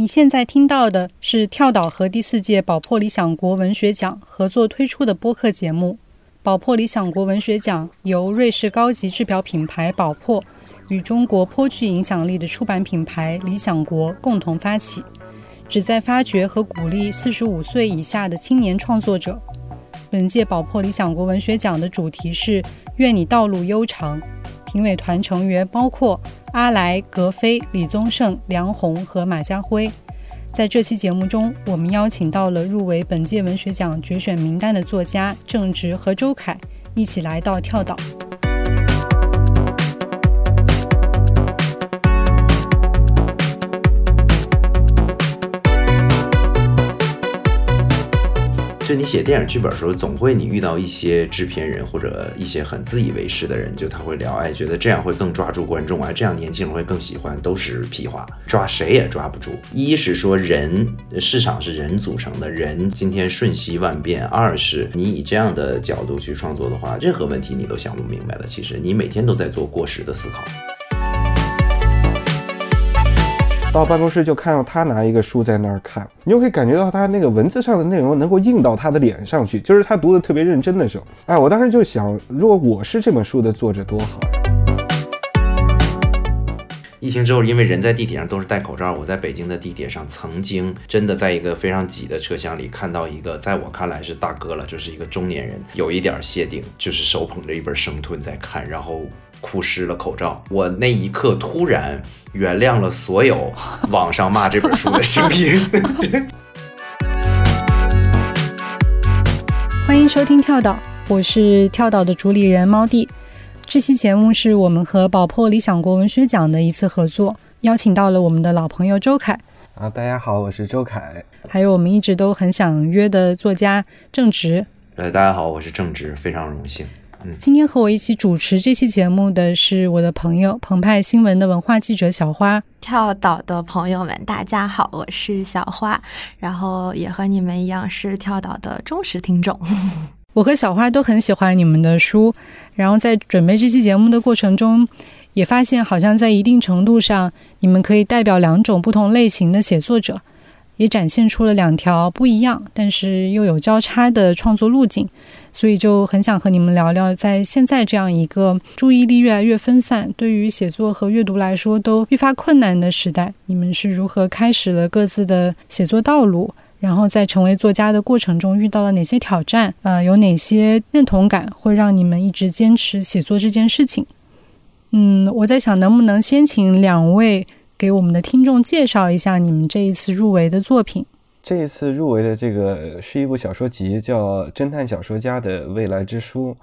你现在听到的是跳岛和第四届宝珀理想国文学奖合作推出的播客节目。宝珀理想国文学奖由瑞士高级制表品牌宝珀与中国颇具影响力的出版品牌理想国共同发起，旨在发掘和鼓励四十五岁以下的青年创作者。本届宝珀理想国文学奖的主题是“愿你道路悠长”。评委团成员包括阿来、格非、李宗盛、梁红和马家辉。在这期节目中，我们邀请到了入围本届文学奖决选名单的作家郑直和周凯，一起来到跳岛。就你写电影剧本的时候，总会你遇到一些制片人或者一些很自以为是的人，就他会聊，哎，觉得这样会更抓住观众啊，这样年轻人会更喜欢，都是屁话，抓谁也抓不住。一是说人市场是人组成的，人今天瞬息万变；二是你以这样的角度去创作的话，任何问题你都想不明白的。其实你每天都在做过时的思考。到办公室就看到他拿一个书在那儿看，你就会感觉到他那个文字上的内容能够印到他的脸上去，就是他读的特别认真的时候。哎，我当时就想，如果我是这本书的作者多好呀！疫情之后，因为人在地铁上都是戴口罩，我在北京的地铁上曾经真的在一个非常挤的车厢里看到一个，在我看来是大哥了，就是一个中年人，有一点谢顶，就是手捧着一本《生吞》在看，然后。哭湿了口罩，我那一刻突然原谅了所有 网上骂这本书的声音。欢迎收听跳岛，我是跳岛的主理人猫弟。这期节目是我们和宝珀理想国文学奖的一次合作，邀请到了我们的老朋友周凯。啊，大家好，我是周凯。还有我们一直都很想约的作家郑直。呃，大家好，我是郑直，非常荣幸。今天和我一起主持这期节目的是我的朋友澎湃新闻的文化记者小花。跳岛的朋友们，大家好，我是小花，然后也和你们一样是跳岛的忠实听众。我和小花都很喜欢你们的书，然后在准备这期节目的过程中，也发现好像在一定程度上，你们可以代表两种不同类型的写作者，也展现出了两条不一样但是又有交叉的创作路径。所以就很想和你们聊聊，在现在这样一个注意力越来越分散，对于写作和阅读来说都愈发困难的时代，你们是如何开始了各自的写作道路？然后在成为作家的过程中遇到了哪些挑战？呃，有哪些认同感会让你们一直坚持写作这件事情？嗯，我在想，能不能先请两位给我们的听众介绍一下你们这一次入围的作品？这一次入围的这个是一部小说集，叫《侦探小说家的未来之书》，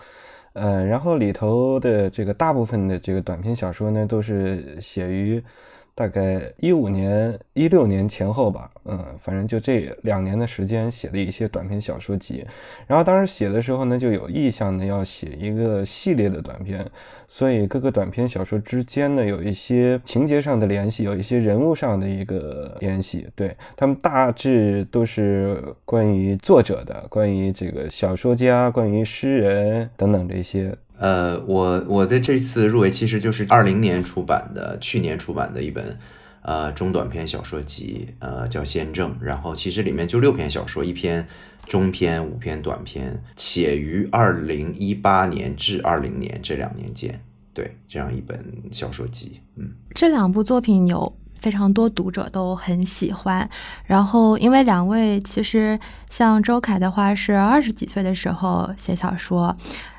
呃，然后里头的这个大部分的这个短篇小说呢，都是写于。大概一五年、一六年前后吧，嗯，反正就这两年的时间写了一些短篇小说集。然后当时写的时候呢，就有意向呢要写一个系列的短篇，所以各个短篇小说之间呢有一些情节上的联系，有一些人物上的一个联系。对他们大致都是关于作者的，关于这个小说家，关于诗人等等这些。呃，我我的这次入围其实就是二零年出版的，去年出版的一本呃中短篇小说集，呃叫《先正》，然后其实里面就六篇小说，一篇中篇，五篇短篇，写于二零一八年至二零年这两年间，对这样一本小说集，嗯，这两部作品有非常多读者都很喜欢，然后因为两位其实像周凯的话是二十几岁的时候写小说。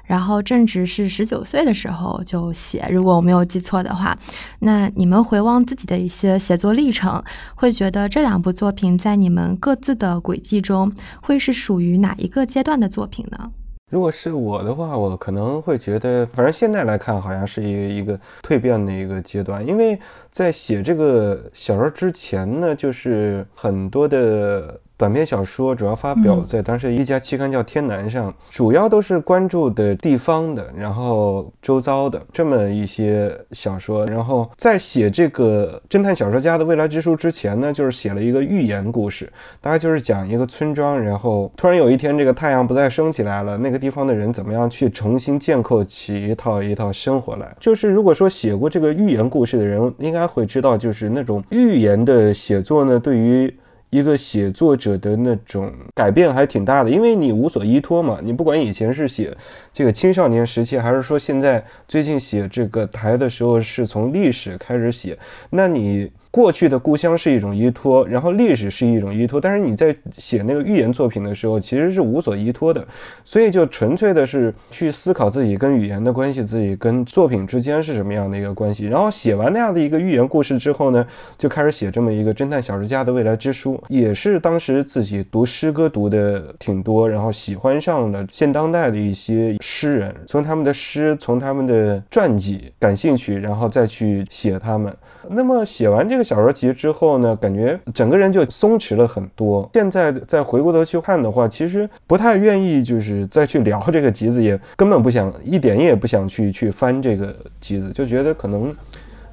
然后正值是十九岁的时候就写，如果我没有记错的话，那你们回望自己的一些写作历程，会觉得这两部作品在你们各自的轨迹中会是属于哪一个阶段的作品呢？如果是我的话，我可能会觉得，反正现在来看，好像是一个一个蜕变的一个阶段，因为在写这个小说之前呢，就是很多的。短篇小说，主要发表在当时一家期刊叫《天南》上，主要都是关注的地方的，然后周遭的这么一些小说。然后在写这个侦探小说家的未来之书之前呢，就是写了一个寓言故事，大概就是讲一个村庄，然后突然有一天这个太阳不再升起来了，那个地方的人怎么样去重新建构起一套一套生活来。就是如果说写过这个寓言故事的人，应该会知道，就是那种寓言的写作呢，对于一个写作者的那种改变还挺大的，因为你无所依托嘛。你不管以前是写这个青少年时期，还是说现在最近写这个台的时候，是从历史开始写，那你。过去的故乡是一种依托，然后历史是一种依托，但是你在写那个寓言作品的时候，其实是无所依托的，所以就纯粹的是去思考自己跟语言的关系，自己跟作品之间是什么样的一个关系。然后写完那样的一个寓言故事之后呢，就开始写这么一个侦探小说家的未来之书，也是当时自己读诗歌读的挺多，然后喜欢上了现当代的一些诗人，从他们的诗，从他们的传记感兴趣，然后再去写他们。那么写完这这个小说集之后呢，感觉整个人就松弛了很多。现在再回过头去看的话，其实不太愿意就是再去聊这个集子，也根本不想一点也不想去去翻这个集子，就觉得可能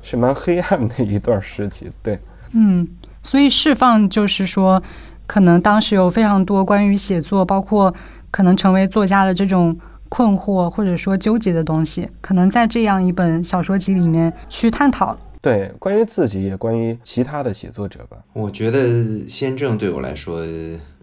是蛮黑暗的一段时期。对，嗯，所以释放就是说，可能当时有非常多关于写作，包括可能成为作家的这种困惑或者说纠结的东西，可能在这样一本小说集里面去探讨。对，关于自己也关于其他的写作者吧。我觉得先正对我来说，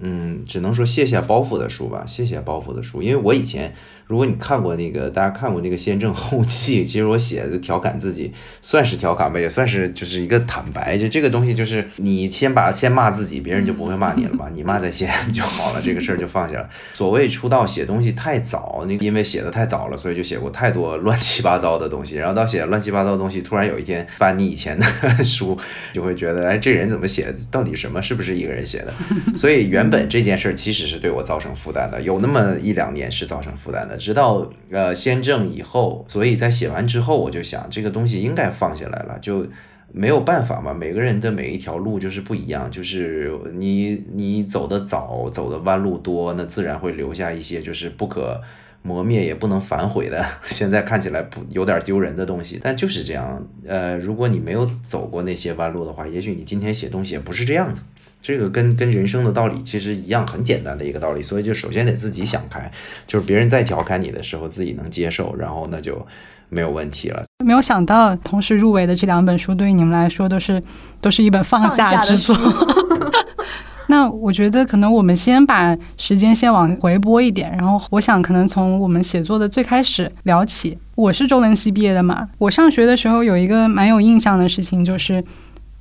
嗯，只能说卸下包袱的书吧，卸下包袱的书。因为我以前，如果你看过那个，大家看过那个先正后记，其实我写的调侃自己，算是调侃吧，也算是就是一个坦白。就这个东西，就是你先把先骂自己，别人就不会骂你了嘛，你骂在先就好了，这个事儿就放下了。所谓出道写东西太早，那因为写的太早了，所以就写过太多乱七八糟的东西。然后到写乱七八糟的东西，突然有一天翻。你以前的书就会觉得，哎，这人怎么写？到底什么？是不是一个人写的？所以原本这件事儿其实是对我造成负担的，有那么一两年是造成负担的。直到呃先正以后，所以在写完之后，我就想这个东西应该放下来了，就没有办法嘛。每个人的每一条路就是不一样，就是你你走的早，走的弯路多，那自然会留下一些就是不可。磨灭也不能反悔的，现在看起来不有点丢人的东西，但就是这样。呃，如果你没有走过那些弯路的话，也许你今天写东西也不是这样子。这个跟跟人生的道理其实一样，很简单的一个道理。所以就首先得自己想开，就是别人在调侃你的时候，自己能接受，然后那就没有问题了。没有想到同时入围的这两本书，对于你们来说都是都是一本放下之作。那我觉得可能我们先把时间先往回拨一点，然后我想可能从我们写作的最开始聊起。我是中文系毕业的嘛，我上学的时候有一个蛮有印象的事情，就是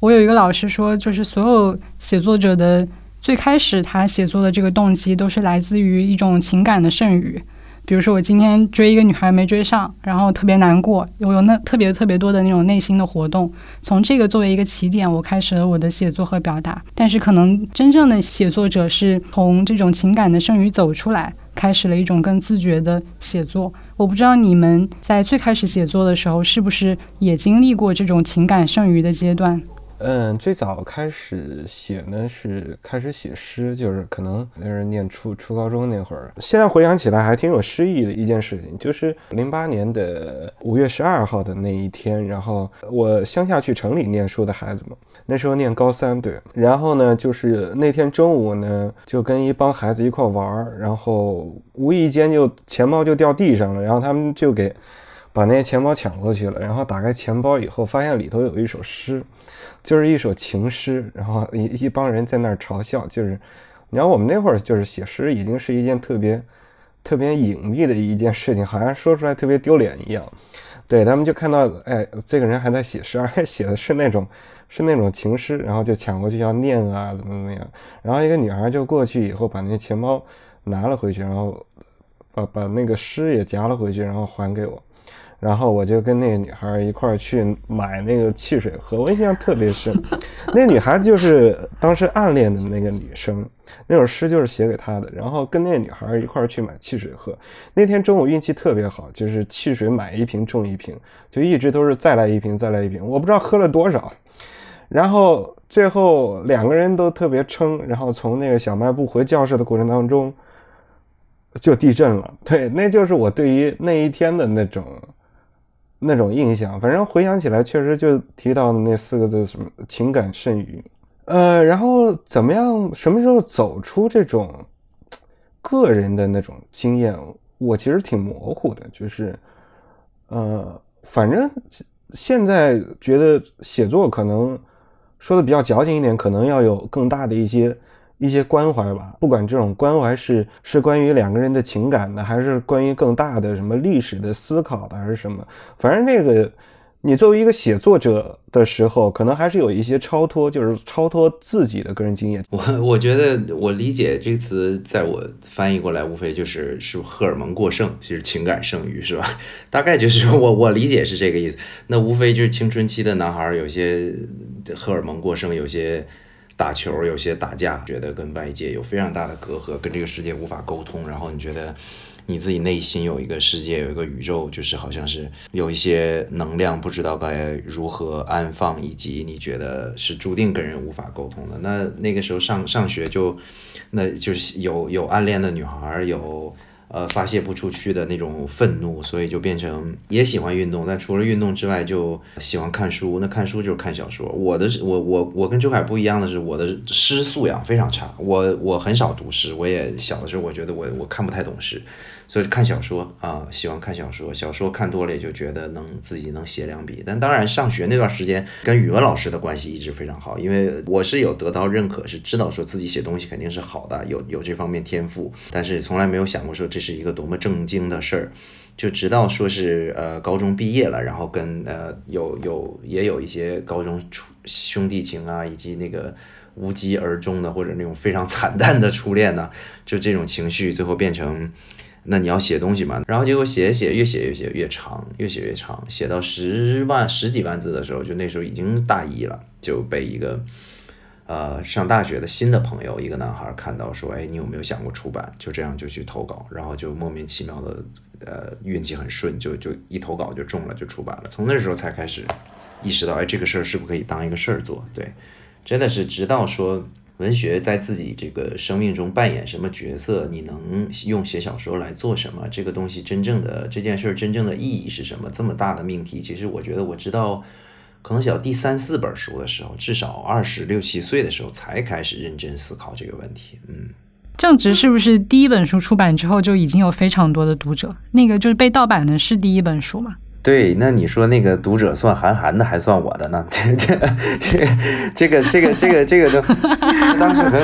我有一个老师说，就是所有写作者的最开始他写作的这个动机都是来自于一种情感的剩余。比如说，我今天追一个女孩没追上，然后特别难过，我有那特别特别多的那种内心的活动。从这个作为一个起点，我开始了我的写作和表达。但是，可能真正的写作者是从这种情感的剩余走出来，开始了一种更自觉的写作。我不知道你们在最开始写作的时候，是不是也经历过这种情感剩余的阶段？嗯，最早开始写呢是开始写诗，就是可能那是念初初高中那会儿。现在回想起来还挺有诗意的一件事情，就是零八年的五月十二号的那一天，然后我乡下去城里念书的孩子们，那时候念高三，对。然后呢，就是那天中午呢，就跟一帮孩子一块玩，然后无意间就钱包就掉地上了，然后他们就给把那些钱包抢过去了，然后打开钱包以后，发现里头有一首诗。就是一首情诗，然后 一一帮人在那儿嘲笑。就是，你知道我们那会儿就是写诗，已经是一件特别特别隐秘的一件事情，好像说出来特别丢脸一样。对他们就看到，哎，这个人还在写诗，而且写的是那种是那种情诗，然后就抢过去要念啊，怎么怎么样。然后一个女孩就过去以后，把那钱包拿了回去，然后把把那个诗也夹了回去，然后还给我。然后我就跟那个女孩一块儿去买那个汽水喝，我印象特别深。那女孩子就是当时暗恋的那个女生，那首诗就是写给她的。然后跟那个女孩一块儿去买汽水喝。那天中午运气特别好，就是汽水买一瓶中一瓶，就一直都是再来一瓶再来一瓶。我不知道喝了多少。然后最后两个人都特别撑，然后从那个小卖部回教室的过程当中就地震了。对，那就是我对于那一天的那种那种印象。反正回想起来，确实就提到那四个字，什么情感剩余。呃，然后怎么样？什么时候走出这种个人的那种经验？我其实挺模糊的，就是呃，反正现在觉得写作可能。说的比较矫情一点，可能要有更大的一些一些关怀吧。不管这种关怀是是关于两个人的情感的，还是关于更大的什么历史的思考的，还是什么，反正那个。你作为一个写作者的时候，可能还是有一些超脱，就是超脱自己的个人经验。我我觉得我理解这个词，在我翻译过来，无非就是是荷尔蒙过剩，其实情感剩余是吧？大概就是我我理解是这个意思。那无非就是青春期的男孩有些荷尔蒙过剩，有些打球，有些打架，觉得跟外界有非常大的隔阂，跟这个世界无法沟通。然后你觉得？你自己内心有一个世界，有一个宇宙，就是好像是有一些能量，不知道该如何安放，以及你觉得是注定跟人无法沟通的。那那个时候上上学就，那就是有有暗恋的女孩，有。呃，发泄不出去的那种愤怒，所以就变成也喜欢运动，但除了运动之外，就喜欢看书。那看书就是看小说。我的，我我我跟周凯不一样的是，我的诗素养非常差。我我很少读诗，我也小的时候，我觉得我我看不太懂诗。所以看小说啊，喜欢看小说，小说看多了也就觉得能自己能写两笔。但当然，上学那段时间跟语文老师的关系一直非常好，因为我是有得到认可，是知道说自己写东西肯定是好的，有有这方面天赋，但是从来没有想过说这是一个多么正经的事儿。就直到说是呃高中毕业了，然后跟呃有有也有一些高中初兄弟情啊，以及那个无疾而终的或者那种非常惨淡的初恋呢，就这种情绪最后变成。那你要写东西嘛？然后结果写写越写越写越长，越写越长，写到十万十几万字的时候，就那时候已经大一了，就被一个呃上大学的新的朋友，一个男孩看到说：“哎，你有没有想过出版？”就这样就去投稿，然后就莫名其妙的呃运气很顺，就就一投稿就中了，就出版了。从那时候才开始意识到，哎，这个事儿是不是可以当一个事儿做？对，真的是直到说。文学在自己这个生命中扮演什么角色？你能用写小说来做什么？这个东西真正的这件事儿真正的意义是什么？这么大的命题，其实我觉得我知道，可能写第三四本书的时候，至少二十六七岁的时候才开始认真思考这个问题。嗯，正直是不是第一本书出版之后就已经有非常多的读者？那个就是被盗版的是第一本书吗？对，那你说那个读者算韩寒的，还算我的呢？这这这这个这个这个这个都当时很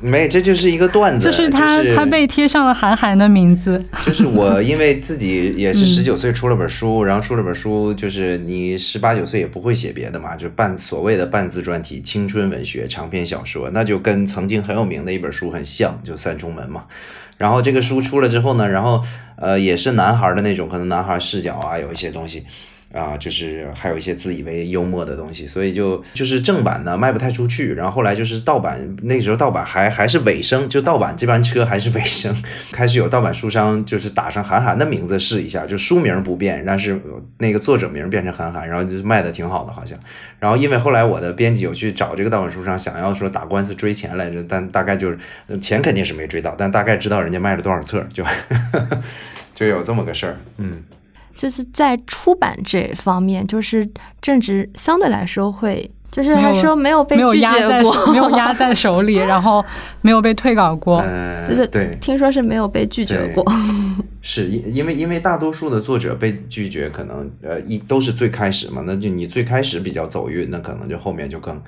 没，这就是一个段子，就是他他被贴上了韩寒的名字。就是我因为自己也是十九岁出了本书，然后出了本书，就是你十八九岁也不会写别的嘛，就半所谓的半自传体青春文学长篇小说，那就跟曾经很有名的一本书很像，就三重门嘛。然后这个书出了之后呢，然后呃也是男孩的那种，可能男孩视角啊，有一些东西。啊，就是还有一些自以为幽默的东西，所以就就是正版呢卖不太出去，然后后来就是盗版，那时候盗版还还是尾声，就盗版这班车还是尾声，开始有盗版书商就是打上韩寒的名字试一下，就书名不变，但是那个作者名变成韩寒，然后就卖的挺好的，好像。然后因为后来我的编辑有去找这个盗版书商，想要说打官司追钱来着，但大概就是钱肯定是没追到，但大概知道人家卖了多少册，就 就有这么个事儿，嗯。就是在出版这方面，就是正值相对来说会，就是还说没有被拒绝过，没有压在手里，然后没有被退稿过。就是对，听说是没有被拒绝过。是因因为因为大多数的作者被拒绝，可能呃一都是最开始嘛，那就你最开始比较走运，那可能就后面就更。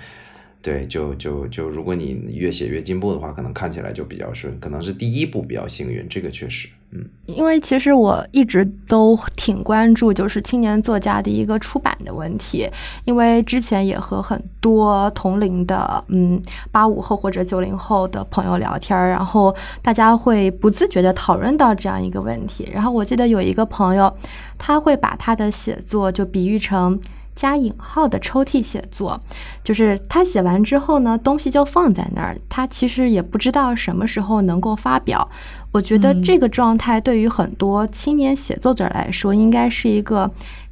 对，就就就，如果你越写越进步的话，可能看起来就比较顺，可能是第一步比较幸运，这个确实，嗯。因为其实我一直都挺关注，就是青年作家的一个出版的问题，因为之前也和很多同龄的，嗯，八五后或者九零后的朋友聊天，然后大家会不自觉的讨论到这样一个问题。然后我记得有一个朋友，他会把他的写作就比喻成。加引号的抽屉写作，就是他写完之后呢，东西就放在那儿，他其实也不知道什么时候能够发表。我觉得这个状态对于很多青年写作者来说，应该是一个。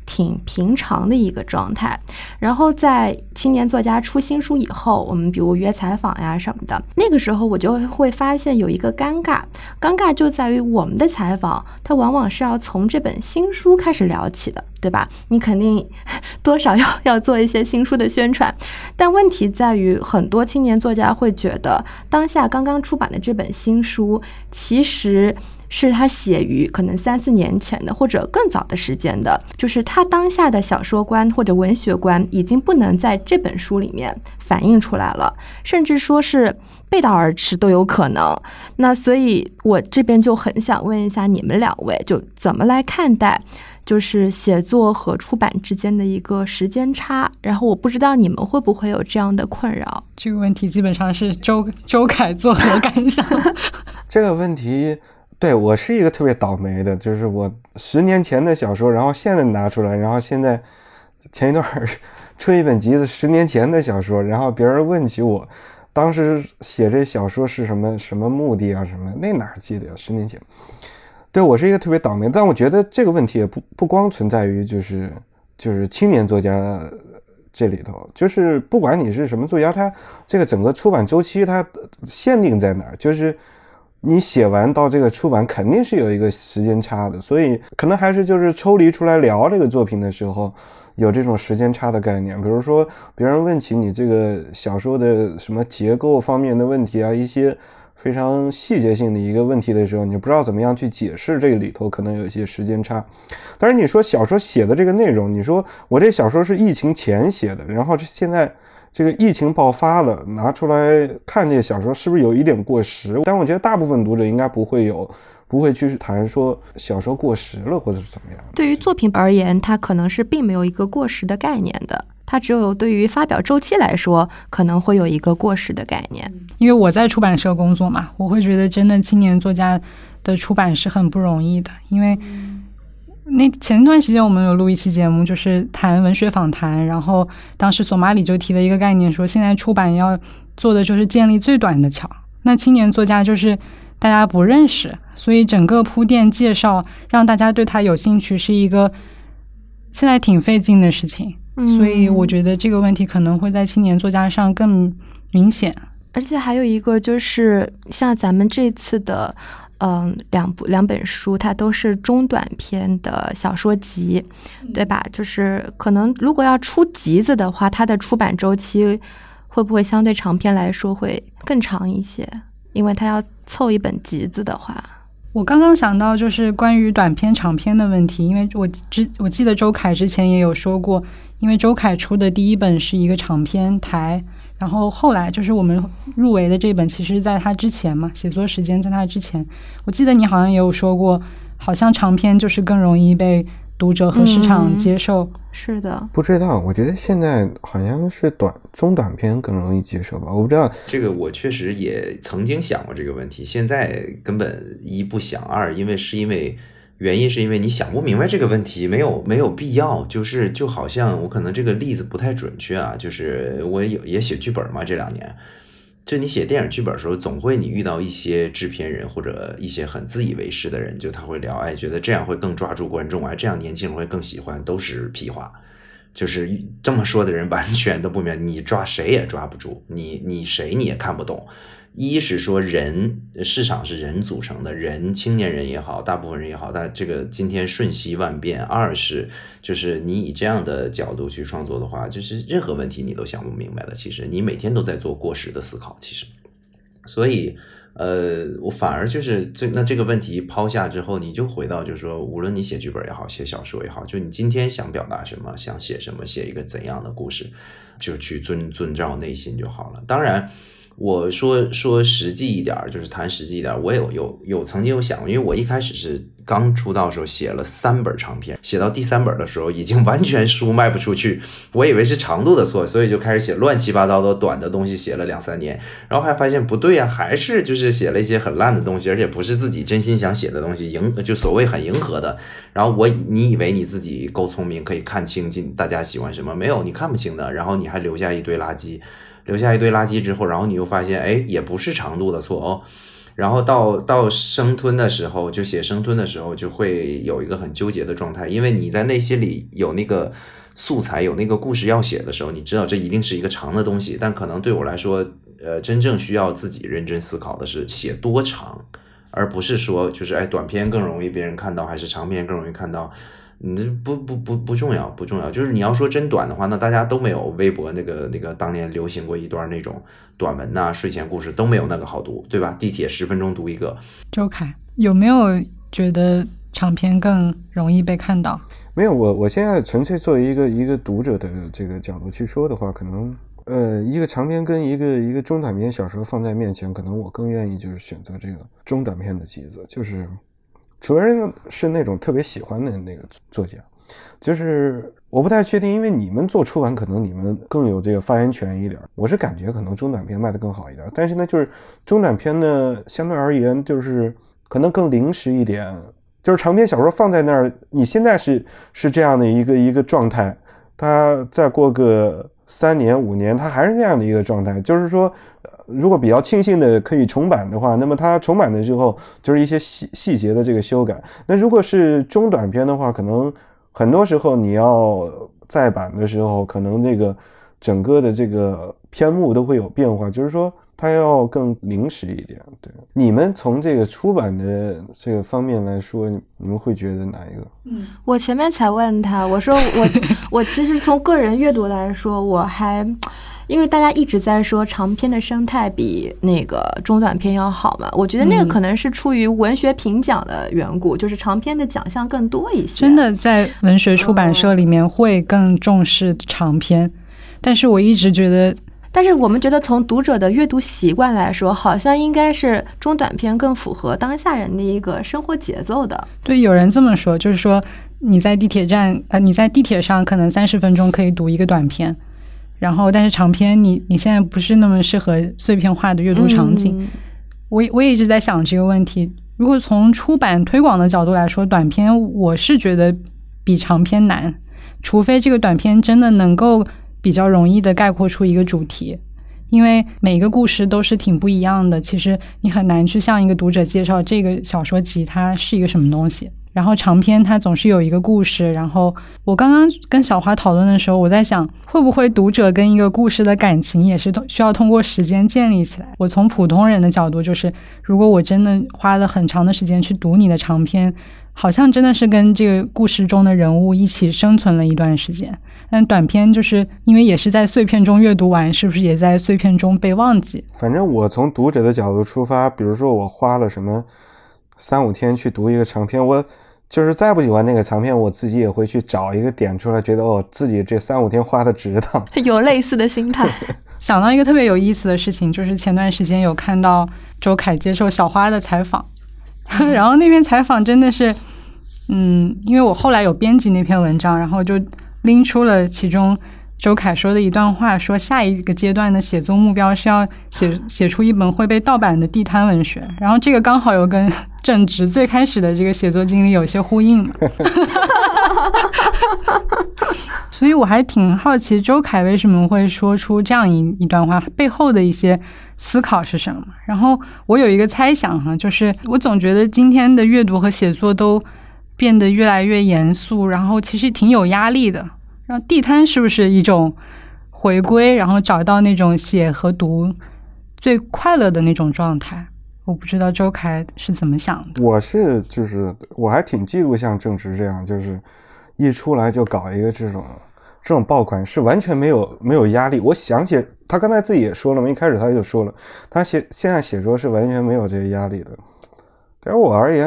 挺平常的一个状态，然后在青年作家出新书以后，我们比如约采访呀什么的，那个时候我就会发现有一个尴尬，尴尬就在于我们的采访，它往往是要从这本新书开始聊起的，对吧？你肯定 多少要要做一些新书的宣传，但问题在于很多青年作家会觉得，当下刚刚出版的这本新书，其实。是他写于可能三四年前的，或者更早的时间的，就是他当下的小说观或者文学观已经不能在这本书里面反映出来了，甚至说是背道而驰都有可能。那所以，我这边就很想问一下你们两位，就怎么来看待，就是写作和出版之间的一个时间差？然后我不知道你们会不会有这样的困扰？这个问题基本上是周周凯作何感想？这个问题。对我是一个特别倒霉的，就是我十年前的小说，然后现在拿出来，然后现在前一段出 一本集子，十年前的小说，然后别人问起我当时写这小说是什么什么目的啊什么，那哪记得呀？十年前，对我是一个特别倒霉，但我觉得这个问题也不不光存在于就是就是青年作家这里头，就是不管你是什么作家，他这个整个出版周期它限定在哪儿，就是。你写完到这个出版肯定是有一个时间差的，所以可能还是就是抽离出来聊这个作品的时候，有这种时间差的概念。比如说别人问起你这个小说的什么结构方面的问题啊，一些非常细节性的一个问题的时候，你不知道怎么样去解释这个里头可能有一些时间差。但是你说小说写的这个内容，你说我这小说是疫情前写的，然后现在。这个疫情爆发了，拿出来看这个小说是不是有一点过时？但我觉得大部分读者应该不会有，不会去谈说小说过时了或者是怎么样。对于作品而言，它可能是并没有一个过时的概念的，它只有对于发表周期来说可能会有一个过时的概念。因为我在出版社工作嘛，我会觉得真的青年作家的出版是很不容易的，因为。那前段时间我们有录一期节目，就是谈文学访谈，然后当时索马里就提了一个概念，说现在出版要做的就是建立最短的桥。那青年作家就是大家不认识，所以整个铺垫介绍让大家对他有兴趣是一个现在挺费劲的事情。所以我觉得这个问题可能会在青年作家上更明显。而且还有一个就是像咱们这次的。嗯，两部两本书，它都是中短篇的小说集，对吧？就是可能如果要出集子的话，它的出版周期会不会相对长篇来说会更长一些？因为它要凑一本集子的话，我刚刚想到就是关于短篇长篇的问题，因为我之我记得周凯之前也有说过，因为周凯出的第一本是一个长篇台。然后后来就是我们入围的这本，其实在他之前嘛，写作时间在他之前。我记得你好像也有说过，好像长篇就是更容易被读者和市场接受。是的，不知道，我觉得现在好像是短中短篇更容易接受吧。我不知道这个，我确实也曾经想过这个问题，现在根本一不想二，因为是因为。原因是因为你想不明白这个问题，没有没有必要，就是就好像我可能这个例子不太准确啊，就是我有也写剧本嘛，这两年，就你写电影剧本的时候，总会你遇到一些制片人或者一些很自以为是的人，就他会聊，哎，觉得这样会更抓住观众啊，这样年轻人会更喜欢，都是屁话，就是这么说的人完全都不明白，你抓谁也抓不住，你你谁你也看不懂。一是说人市场是人组成的，人青年人也好，大部分人也好，但这个今天瞬息万变。二是就是你以这样的角度去创作的话，就是任何问题你都想不明白的。其实你每天都在做过时的思考。其实，所以呃，我反而就是这那这个问题抛下之后，你就回到就是说，无论你写剧本也好，写小说也好，就你今天想表达什么，想写什么，写一个怎样的故事，就去遵遵照内心就好了。当然。我说说实际一点儿，就是谈实际一点儿。我有有有曾经有想过，因为我一开始是刚出道的时候写了三本长篇，写到第三本的时候已经 完全书卖不出去，我以为是长度的错，所以就开始写乱七八糟的短的东西，写了两三年，然后还发现不对呀，还是就是写了一些很烂的东西，而且不是自己真心想写的东西，迎就所谓很迎合的。然后我你以为你自己够聪明，可以看清进大家喜欢什么？没有，你看不清的。然后你还留下一堆垃圾。留下一堆垃圾之后，然后你又发现，哎，也不是长度的错哦。然后到到生吞的时候，就写生吞的时候，就会有一个很纠结的状态，因为你在内心里有那个素材，有那个故事要写的时候，你知道这一定是一个长的东西，但可能对我来说，呃，真正需要自己认真思考的是写多长，而不是说就是哎，短篇更容易别人看到，还是长篇更容易看到。你这不不不不重要，不重要。就是你要说真短的话，那大家都没有微博那个那个当年流行过一段那种短文呐、睡前故事都没有那个好读，对吧？地铁十分钟读一个。周凯有没有觉得长篇更容易被看到？没有，我我现在纯粹作为一个一个读者的这个角度去说的话，可能呃，一个长篇跟一个一个中短篇小说放在面前，可能我更愿意就是选择这个中短篇的集子，就是。主要人是那种特别喜欢的那个作家，就是我不太确定，因为你们做出版，可能你们更有这个发言权一点。我是感觉可能中短篇卖的更好一点，但是呢，就是中短篇呢，相对而言就是可能更临时一点。就是长篇小说放在那儿，你现在是是这样的一个一个状态，它再过个。三年五年，它还是那样的一个状态。就是说，如果比较庆幸的可以重版的话，那么它重版的时候就是一些细细节的这个修改。那如果是中短篇的话，可能很多时候你要再版的时候，可能这个整个的这个篇目都会有变化。就是说。它要更临时一点，对。你们从这个出版的这个方面来说，你们会觉得哪一个？嗯，我前面才问他，我说我我其实从个人阅读来说，我还因为大家一直在说长篇的生态比那个中短篇要好嘛，我觉得那个可能是出于文学评奖的缘故，就是长篇的奖项更多一些。真的，在文学出版社里面会更重视长篇，但是我一直觉得。但是我们觉得，从读者的阅读习惯来说，好像应该是中短篇更符合当下人的一个生活节奏的。对，有人这么说，就是说你在地铁站，呃，你在地铁上可能三十分钟可以读一个短篇，然后但是长篇，你你现在不是那么适合碎片化的阅读场景。我我也一直在想这个问题。如果从出版推广的角度来说，短篇我是觉得比长篇难，除非这个短篇真的能够。比较容易的概括出一个主题，因为每个故事都是挺不一样的。其实你很难去向一个读者介绍这个小说集它是一个什么东西。然后长篇它总是有一个故事。然后我刚刚跟小花讨论的时候，我在想，会不会读者跟一个故事的感情也是需要通过时间建立起来？我从普通人的角度，就是如果我真的花了很长的时间去读你的长篇，好像真的是跟这个故事中的人物一起生存了一段时间。但短篇就是因为也是在碎片中阅读完，是不是也在碎片中被忘记？反正我从读者的角度出发，比如说我花了什么三五天去读一个长篇，我就是再不喜欢那个长篇，我自己也会去找一个点出来，觉得哦，自己这三五天花的值当。有类似的心态。想到一个特别有意思的事情，就是前段时间有看到周凯接受小花的采访，然后那篇采访真的是，嗯，因为我后来有编辑那篇文章，然后就。拎出了其中周凯说的一段话，说下一个阶段的写作目标是要写写出一本会被盗版的地摊文学，然后这个刚好又跟正直最开始的这个写作经历有些呼应嘛，所以我还挺好奇周凯为什么会说出这样一一段话背后的一些思考是什么。然后我有一个猜想哈，就是我总觉得今天的阅读和写作都。变得越来越严肃，然后其实挺有压力的。然后地摊是不是一种回归，然后找到那种写和读最快乐的那种状态？我不知道周凯是怎么想的。我是就是我还挺嫉妒像郑直这样，就是一出来就搞一个这种这种爆款，是完全没有没有压力。我想起他刚才自己也说了嘛，一开始他就说了，他写现在写作是完全没有这些压力的。对我而言，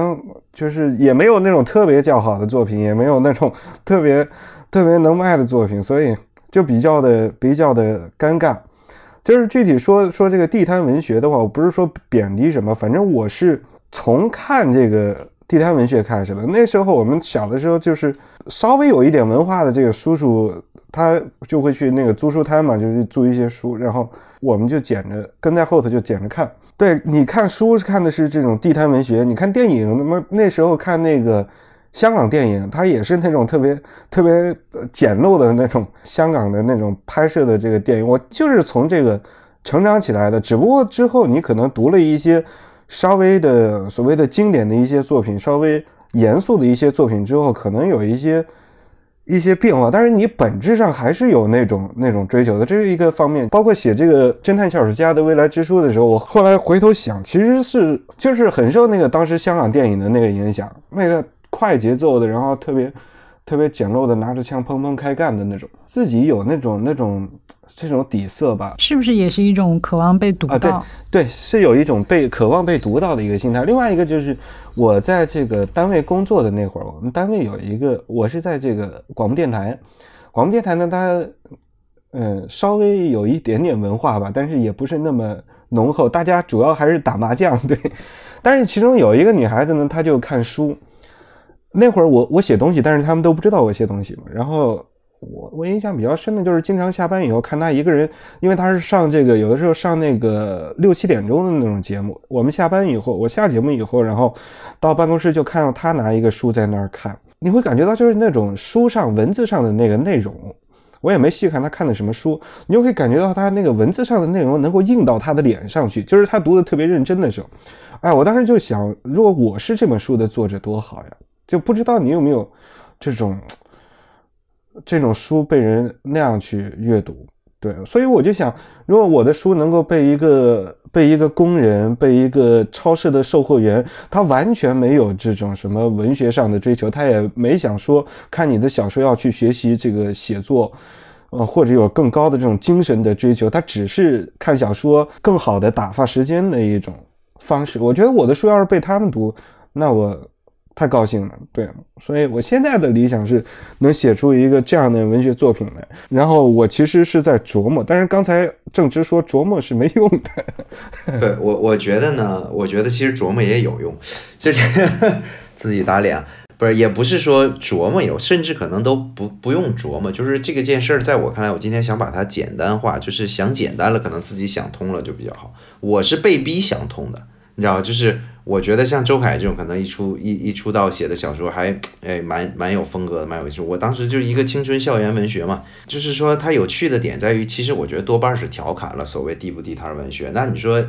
就是也没有那种特别较好的作品，也没有那种特别特别能卖的作品，所以就比较的比较的尴尬。就是具体说说这个地摊文学的话，我不是说贬低什么，反正我是从看这个地摊文学开始的。那时候我们小的时候，就是稍微有一点文化的这个叔叔，他就会去那个租书摊嘛，就去租一些书，然后我们就捡着跟在后头就捡着看。对，你看书是看的是这种地摊文学，你看电影，那么那时候看那个香港电影，它也是那种特别特别简陋的那种香港的那种拍摄的这个电影。我就是从这个成长起来的，只不过之后你可能读了一些稍微的所谓的经典的一些作品，稍微严肃的一些作品之后，可能有一些一些变化，但是你本质上还是有那种 那种追求的，这是一个方面。包括写这个侦探小说家的未来之书的时候，我后来回头想，其实是就是很受那个当时香港电影的那个影响，那个快节奏的，然后特别特别简陋的拿着枪砰砰开干的那种，自己有那种那种。这种底色吧，是不是也是一种渴望被读到？啊，对对，是有一种被渴望被读到的一个心态。另外一个就是我在这个单位工作的那会儿，我们单位有一个，我是在这个广播电台。广播电台呢，它嗯稍微有一点点文化吧，但是也不是那么浓厚。大家主要还是打麻将，对。但是其中有一个女孩子呢，她就看书。那会儿我我写东西，但是他们都不知道我写东西嘛，然后。我我印象比较深的就是经常下班以后看他一个人，因为他是上这个有的时候上那个六七点钟的那种节目。我们下班以后，我下节目以后，然后到办公室就看到他拿一个书在那儿看。你会感觉到就是那种书上文字上的那个内容，我也没细看他看的什么书，你就会感觉到他那个文字上的内容能够印到他的脸上去，就是他读的特别认真的时候。哎，我当时就想，如果我是这本书的作者多好呀！就不知道你有没有这种。这种书被人那样去阅读，对，所以我就想，如果我的书能够被一个被一个工人、被一个超市的售货员，他完全没有这种什么文学上的追求，他也没想说看你的小说要去学习这个写作，呃，或者有更高的这种精神的追求，他只是看小说更好的打发时间的一种方式。我觉得我的书要是被他们读，那我。太高兴了，对，所以我现在的理想是能写出一个这样的文学作品来。然后我其实是在琢磨，但是刚才郑直说琢磨是没用的。对我，我觉得呢，我觉得其实琢磨也有用，就是自己打脸，不是，也不是说琢磨有，甚至可能都不不用琢磨，就是这个件事儿，在我看来，我今天想把它简单化，就是想简单了，可能自己想通了就比较好。我是被逼想通的，你知道，就是。我觉得像周凯这种，可能一出一一出道写的小说还哎蛮蛮有风格的，蛮有意思。我当时就是一个青春校园文学嘛，就是说它有趣的点在于，其实我觉得多半是调侃了所谓地不地摊文学。那你说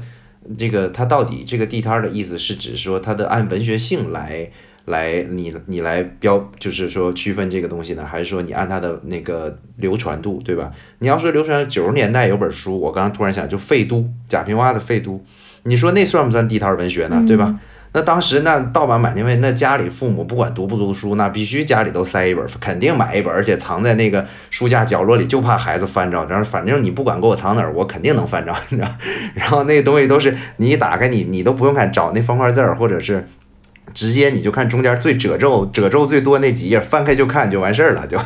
这个它到底这个地摊的意思是指说它的按文学性来来你你来标，就是说区分这个东西呢，还是说你按它的那个流传度，对吧？你要说流传九十年代有本书，我刚刚突然想，就废都贾平凹的废都。你说那算不算地摊文学呢？对吧？那当时那盗版满天飞，那家里父母不管读不读书，那必须家里都塞一本，肯定买一本，而且藏在那个书架角落里，就怕孩子翻着。然后反正你不管给我藏哪儿，我肯定能翻着，你知道。然后那东西都是你一打开，你你都不用看，找那方块字儿，或者是直接你就看中间最褶皱褶皱最多那几页，翻开就看就完事儿了，就。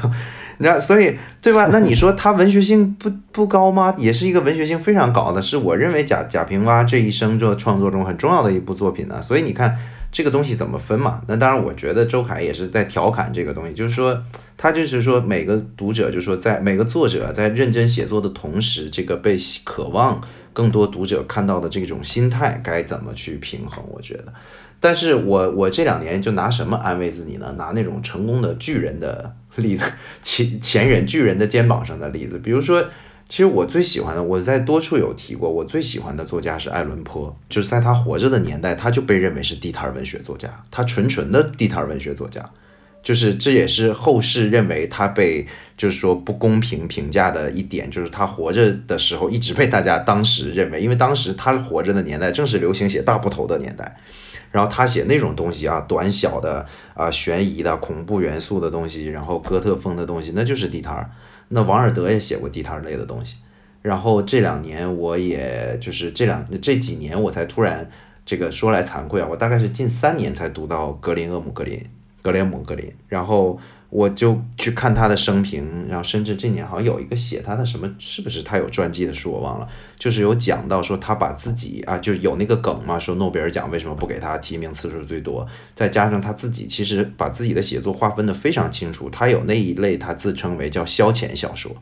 那所以对吧？那你说它文学性不不高吗？也是一个文学性非常高的，是我认为贾贾平凹这一生做创作中很重要的一部作品呢。所以你看这个东西怎么分嘛？那当然，我觉得周凯也是在调侃这个东西，就是说他就是说每个读者，就是说在每个作者在认真写作的同时，这个被渴望更多读者看到的这种心态该怎么去平衡？我觉得。但是我我这两年就拿什么安慰自己呢？拿那种成功的巨人的例子，前前人巨人的肩膀上的例子。比如说，其实我最喜欢的，我在多处有提过，我最喜欢的作家是爱伦坡，就是在他活着的年代，他就被认为是地摊文学作家，他纯纯的地摊文学作家，就是这也是后世认为他被就是说不公平评价的一点，就是他活着的时候一直被大家当时认为，因为当时他活着的年代正是流行写大部头的年代。然后他写那种东西啊，短小的啊，悬疑的、恐怖元素的东西，然后哥特风的东西，那就是地摊儿。那王尔德也写过地摊儿类的东西。然后这两年，我也就是这两这几年，我才突然这个说来惭愧啊，我大概是近三年才读到格林厄姆格林格林姆格林，然后。我就去看他的生平，然后甚至这年好像有一个写他的什么，是不是他有传记的书我忘了，就是有讲到说他把自己啊，就有那个梗嘛，说诺贝尔奖为什么不给他提名次数最多，再加上他自己其实把自己的写作划分的非常清楚，他有那一类他自称为叫消遣小说。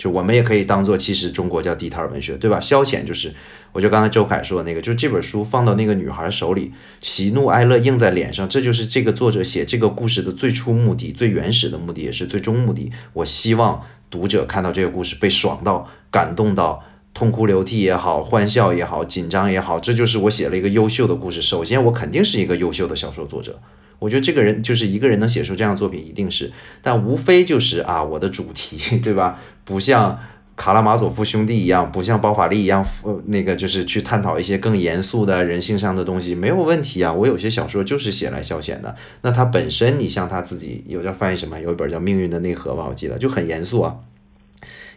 就我们也可以当做，其实中国叫地摊文学，对吧？消遣就是，我就刚才周凯说的那个，就这本书放到那个女孩手里，喜怒哀乐映在脸上，这就是这个作者写这个故事的最初目的、最原始的目的，也是最终目的。我希望读者看到这个故事被爽到、感动到。痛哭流涕也好，欢笑也好，紧张也好，这就是我写了一个优秀的故事。首先，我肯定是一个优秀的小说作者。我觉得这个人就是一个人能写出这样作品，一定是，但无非就是啊，我的主题，对吧？不像卡拉马佐夫兄弟一样，不像包法利一样，呃，那个就是去探讨一些更严肃的人性上的东西，没有问题啊。我有些小说就是写来消遣的。那他本身，你像他自己有叫翻译什么？有一本叫《命运的内核》吧，我记得就很严肃啊。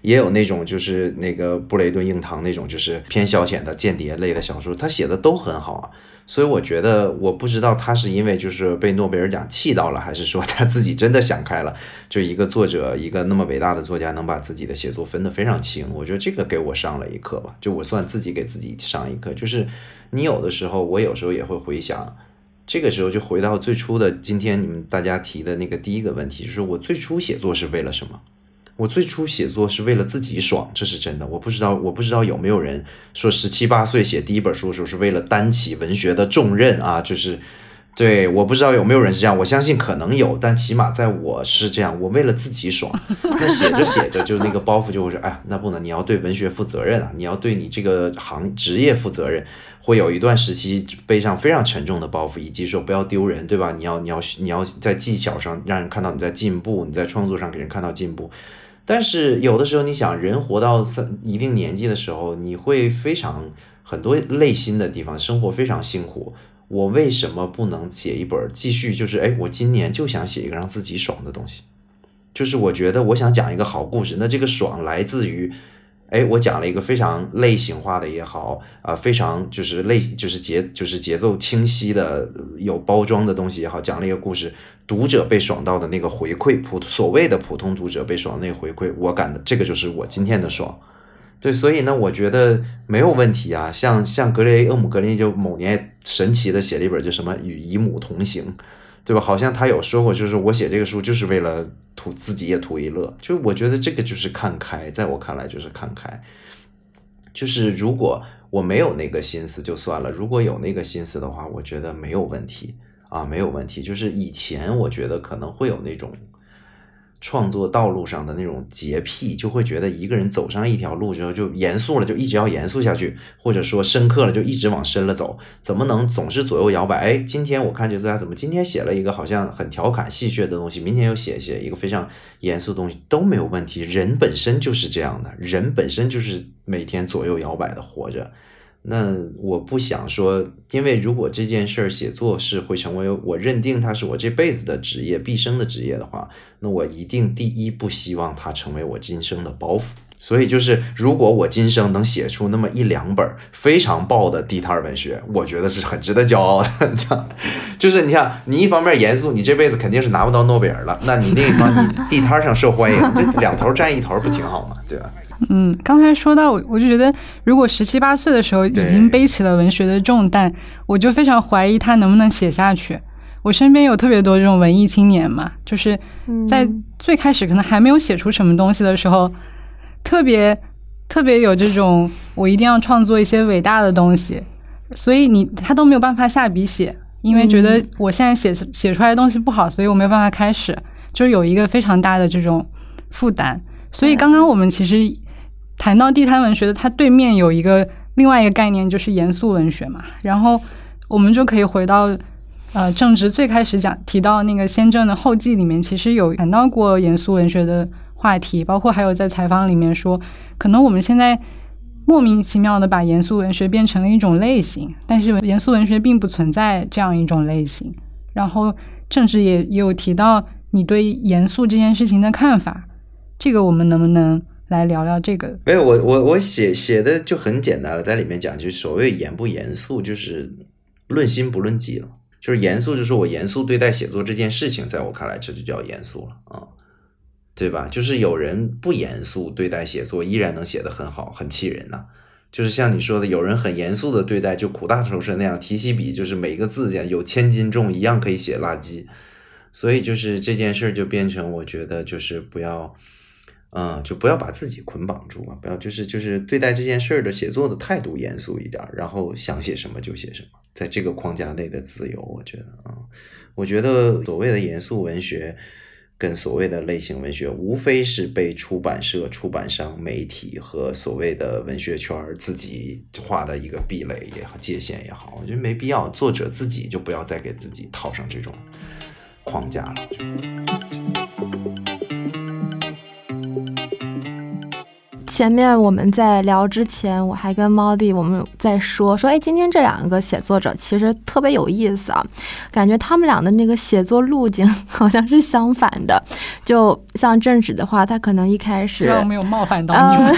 也有那种就是那个布雷顿硬糖那种就是偏消遣的间谍类的小说，他写的都很好啊。所以我觉得，我不知道他是因为就是被诺贝尔奖气到了，还是说他自己真的想开了。就一个作者，一个那么伟大的作家，能把自己的写作分得非常清，我觉得这个给我上了一课吧。就我算自己给自己上一课，就是你有的时候，我有时候也会回想，这个时候就回到最初的今天你们大家提的那个第一个问题，就是我最初写作是为了什么？我最初写作是为了自己爽，这是真的。我不知道，我不知道有没有人说十七八岁写第一本书的时候是为了担起文学的重任啊？就是，对，我不知道有没有人是这样。我相信可能有，但起码在我是这样，我为了自己爽。那写着写着，就那个包袱就会说，哎，那不能，你要对文学负责任啊，你要对你这个行职业负责任。会有一段时期背上非常沉重的包袱，以及说不要丢人，对吧？你要，你要，你要在技巧上让人看到你在进步，你在创作上给人看到进步。但是有的时候，你想人活到三一定年纪的时候，你会非常很多内心的地方，生活非常辛苦。我为什么不能写一本继续？就是哎，我今年就想写一个让自己爽的东西，就是我觉得我想讲一个好故事。那这个爽来自于。哎，我讲了一个非常类型化的也好啊，非常就是类就是节就是节奏清晰的有包装的东西也好，讲了一个故事，读者被爽到的那个回馈，普所谓的普通读者被爽那个回馈，我感的这个就是我今天的爽。对，所以呢，我觉得没有问题啊。像像格雷厄姆格林就某年神奇的写了一本叫什么《与姨母同行》。对吧？好像他有说过，就是我写这个书就是为了图自己也图一乐。就我觉得这个就是看开，在我看来就是看开。就是如果我没有那个心思就算了，如果有那个心思的话，我觉得没有问题啊，没有问题。就是以前我觉得可能会有那种。创作道路上的那种洁癖，就会觉得一个人走上一条路之后就严肃了，就一直要严肃下去，或者说深刻了就一直往深了走，怎么能总是左右摇摆？哎，今天我看这作家怎么今天写了一个好像很调侃戏谑的东西，明天又写写一个非常严肃的东西都没有问题。人本身就是这样的，人本身就是每天左右摇摆的活着。那我不想说，因为如果这件事儿写作是会成为我认定它是我这辈子的职业、毕生的职业的话，那我一定第一不希望它成为我今生的包袱。所以就是，如果我今生能写出那么一两本非常爆的地摊文学，我觉得是很值得骄傲的。这样，就是你像，你一方面严肃，你这辈子肯定是拿不到诺贝尔了，那你另一方你地摊上受欢迎，这两头占一头不挺好吗？对吧？嗯，刚才说到我，我就觉得，如果十七八岁的时候已经背起了文学的重担，我就非常怀疑他能不能写下去。我身边有特别多这种文艺青年嘛，就是在最开始可能还没有写出什么东西的时候，特别特别有这种我一定要创作一些伟大的东西，所以你他都没有办法下笔写，因为觉得我现在写写出来的东西不好，所以我没有办法开始，就有一个非常大的这种负担。所以刚刚我们其实。谈到地摊文学的，它对面有一个另外一个概念，就是严肃文学嘛。然后我们就可以回到呃，正直最开始讲提到那个先正的后记里面，其实有谈到过严肃文学的话题，包括还有在采访里面说，可能我们现在莫名其妙的把严肃文学变成了一种类型，但是严肃文学并不存在这样一种类型。然后正直也也有提到你对严肃这件事情的看法，这个我们能不能？来聊聊这个，没有我我我写写的就很简单了，在里面讲就所谓严不严肃，就是论心不论迹了，就是严肃就是我严肃对待写作这件事情，在我看来这就叫严肃了啊，对吧？就是有人不严肃对待写作，依然能写得很好，很气人呐。就是像你说的，有人很严肃的对待，就苦大仇深那样，提起笔就是每个字讲有千斤重一样可以写垃圾，所以就是这件事儿就变成我觉得就是不要。嗯，就不要把自己捆绑住啊！不要就是就是对待这件事儿的写作的态度严肃一点，然后想写什么就写什么，在这个框架内的自由，我觉得啊，我觉得所谓的严肃文学，跟所谓的类型文学，无非是被出版社、出版商、媒体和所谓的文学圈自己画的一个壁垒也好、界限也好，我觉得没必要。作者自己就不要再给自己套上这种框架了。前面我们在聊之前，我还跟猫弟我们在说说，哎，今天这两个写作者其实特别有意思啊，感觉他们俩的那个写作路径好像是相反的。就像正直的话，他可能一开始希望没有冒犯到你们，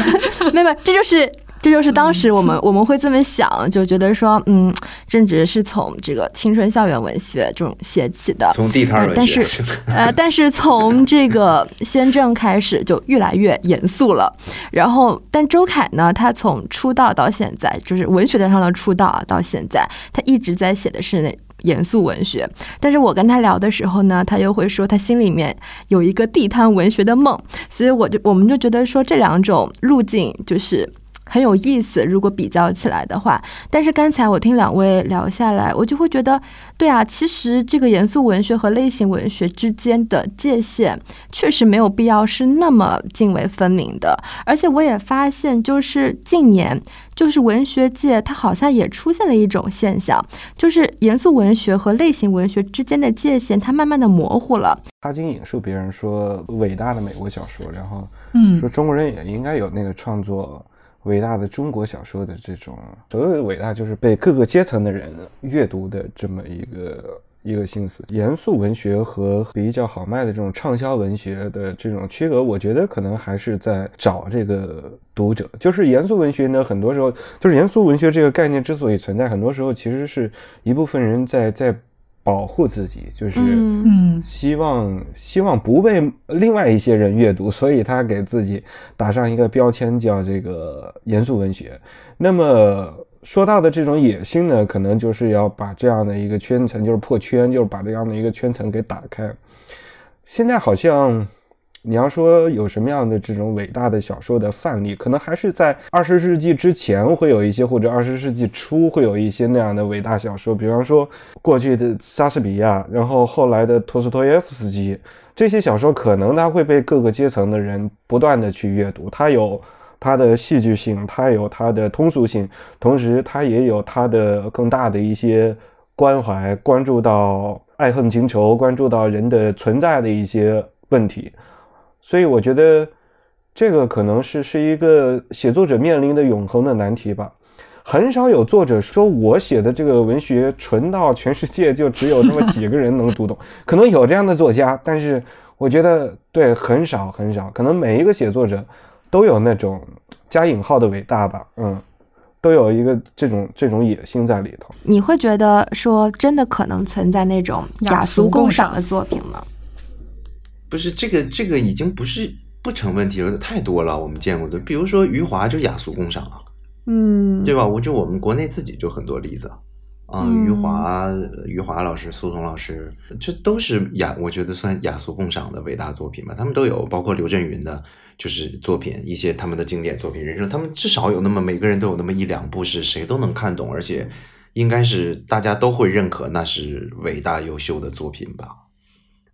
没有，这就是。这就是当时我们 我们会这么想，就觉得说，嗯，正直是从这个青春校园文学这种写起的，从地摊文学，但是 呃，但是从这个先正开始就越来越严肃了。然后，但周凯呢，他从出道到现在，就是文学上的出道啊，到现在，他一直在写的是那严肃文学。但是我跟他聊的时候呢，他又会说他心里面有一个地摊文学的梦。所以我就我们就觉得说这两种路径就是。很有意思，如果比较起来的话。但是刚才我听两位聊下来，我就会觉得，对啊，其实这个严肃文学和类型文学之间的界限确实没有必要是那么泾渭分明的。而且我也发现，就是近年，就是文学界它好像也出现了一种现象，就是严肃文学和类型文学之间的界限它慢慢的模糊了。他经引述别人说伟大的美国小说，然后嗯，说中国人也应该有那个创作。伟大的中国小说的这种所谓的伟大，就是被各个阶层的人阅读的这么一个一个心思。严肃文学和比较好卖的这种畅销文学的这种区隔，我觉得可能还是在找这个读者。就是严肃文学呢，很多时候就是严肃文学这个概念之所以存在，很多时候其实是一部分人在在。保护自己，就是嗯，希望希望不被另外一些人阅读，所以他给自己打上一个标签，叫这个严肃文学。那么说到的这种野心呢，可能就是要把这样的一个圈层，就是破圈，就是把这样的一个圈层给打开。现在好像。你要说有什么样的这种伟大的小说的范例，可能还是在二十世纪之前会有一些，或者二十世纪初会有一些那样的伟大小说，比方说过去的莎士比亚，然后后来的托斯托耶夫斯基，这些小说可能它会被各个阶层的人不断的去阅读，它有它的戏剧性，它有它的通俗性，同时它也有它的更大的一些关怀，关注到爱恨情仇，关注到人的存在的一些问题。所以我觉得，这个可能是是一个写作者面临的永恒的难题吧。很少有作者说我写的这个文学纯到全世界就只有那么几个人能读懂。可能有这样的作家，但是我觉得对很少很少。可能每一个写作者都有那种加引号的伟大吧，嗯，都有一个这种这种野心在里头。你会觉得说真的可能存在那种雅俗共赏的作品吗？不是这个，这个已经不是不成问题了，太多了。我们见过的，比如说余华就雅俗共赏啊，嗯，对吧？我就我们国内自己就很多例子啊，余华、余华老师、苏童老师，这都是雅，我觉得算雅俗共赏的伟大作品吧。他们都有，包括刘震云的，就是作品，一些他们的经典作品，人生他们至少有那么每个人都有那么一两部是谁都能看懂，而且应该是大家都会认可，那是伟大优秀的作品吧。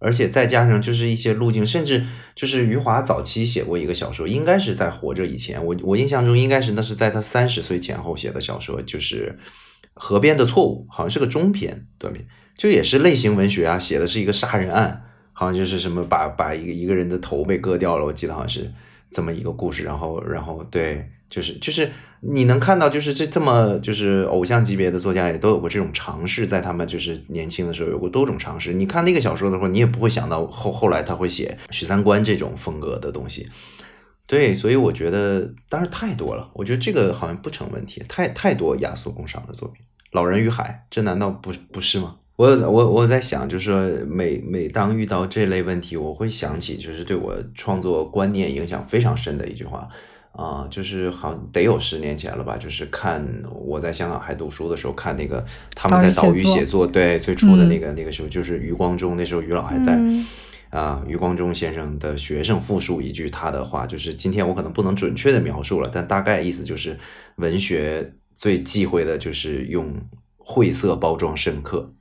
而且再加上就是一些路径，甚至就是余华早期写过一个小说，应该是在活着以前，我我印象中应该是那是在他三十岁前后写的小说，就是《河边的错误》，好像是个中篇短篇，就也是类型文学啊，写的是一个杀人案，好像就是什么把把一个一个人的头被割掉了，我记得好像是这么一个故事，然后然后对，就是就是。你能看到，就是这这么就是偶像级别的作家也都有过这种尝试，在他们就是年轻的时候有过多种尝试。你看那个小说的时候，你也不会想到后后来他会写许三观这种风格的东西。对，所以我觉得当然太多了，我觉得这个好像不成问题。太太多雅俗共赏的作品，《老人与海》这难道不不是吗？我我我在想，就是说每每当遇到这类问题，我会想起就是对我创作观念影响非常深的一句话。啊，就是好得有十年前了吧？就是看我在香港还读书的时候，看那个他们在岛屿写作，对最初的那个那个时候，就是余光中那时候余老还在啊。余光中先生的学生复述一句他的话，就是今天我可能不能准确的描述了，但大概意思就是文学最忌讳的就是用晦涩包装深刻。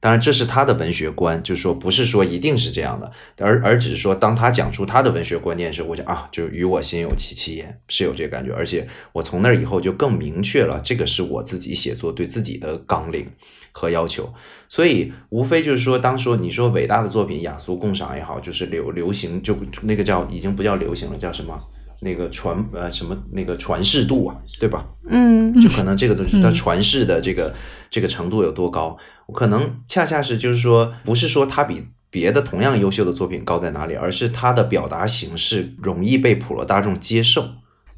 当然，这是他的文学观，就是说不是说一定是这样的，而而只是说，当他讲出他的文学观念时，我讲啊，就是与我心有戚戚焉，是有这个感觉。而且我从那以后就更明确了，这个是我自己写作对自己的纲领和要求。所以无非就是说，当说你说伟大的作品雅俗共赏也好，就是流流行就那个叫已经不叫流行了，叫什么？那个传呃什么那个传世度啊，对吧？嗯，就可能这个东西它传世的这个这个程度有多高，可能恰恰是就是说，不是说它比别的同样优秀的作品高在哪里，而是它的表达形式容易被普罗大众接受。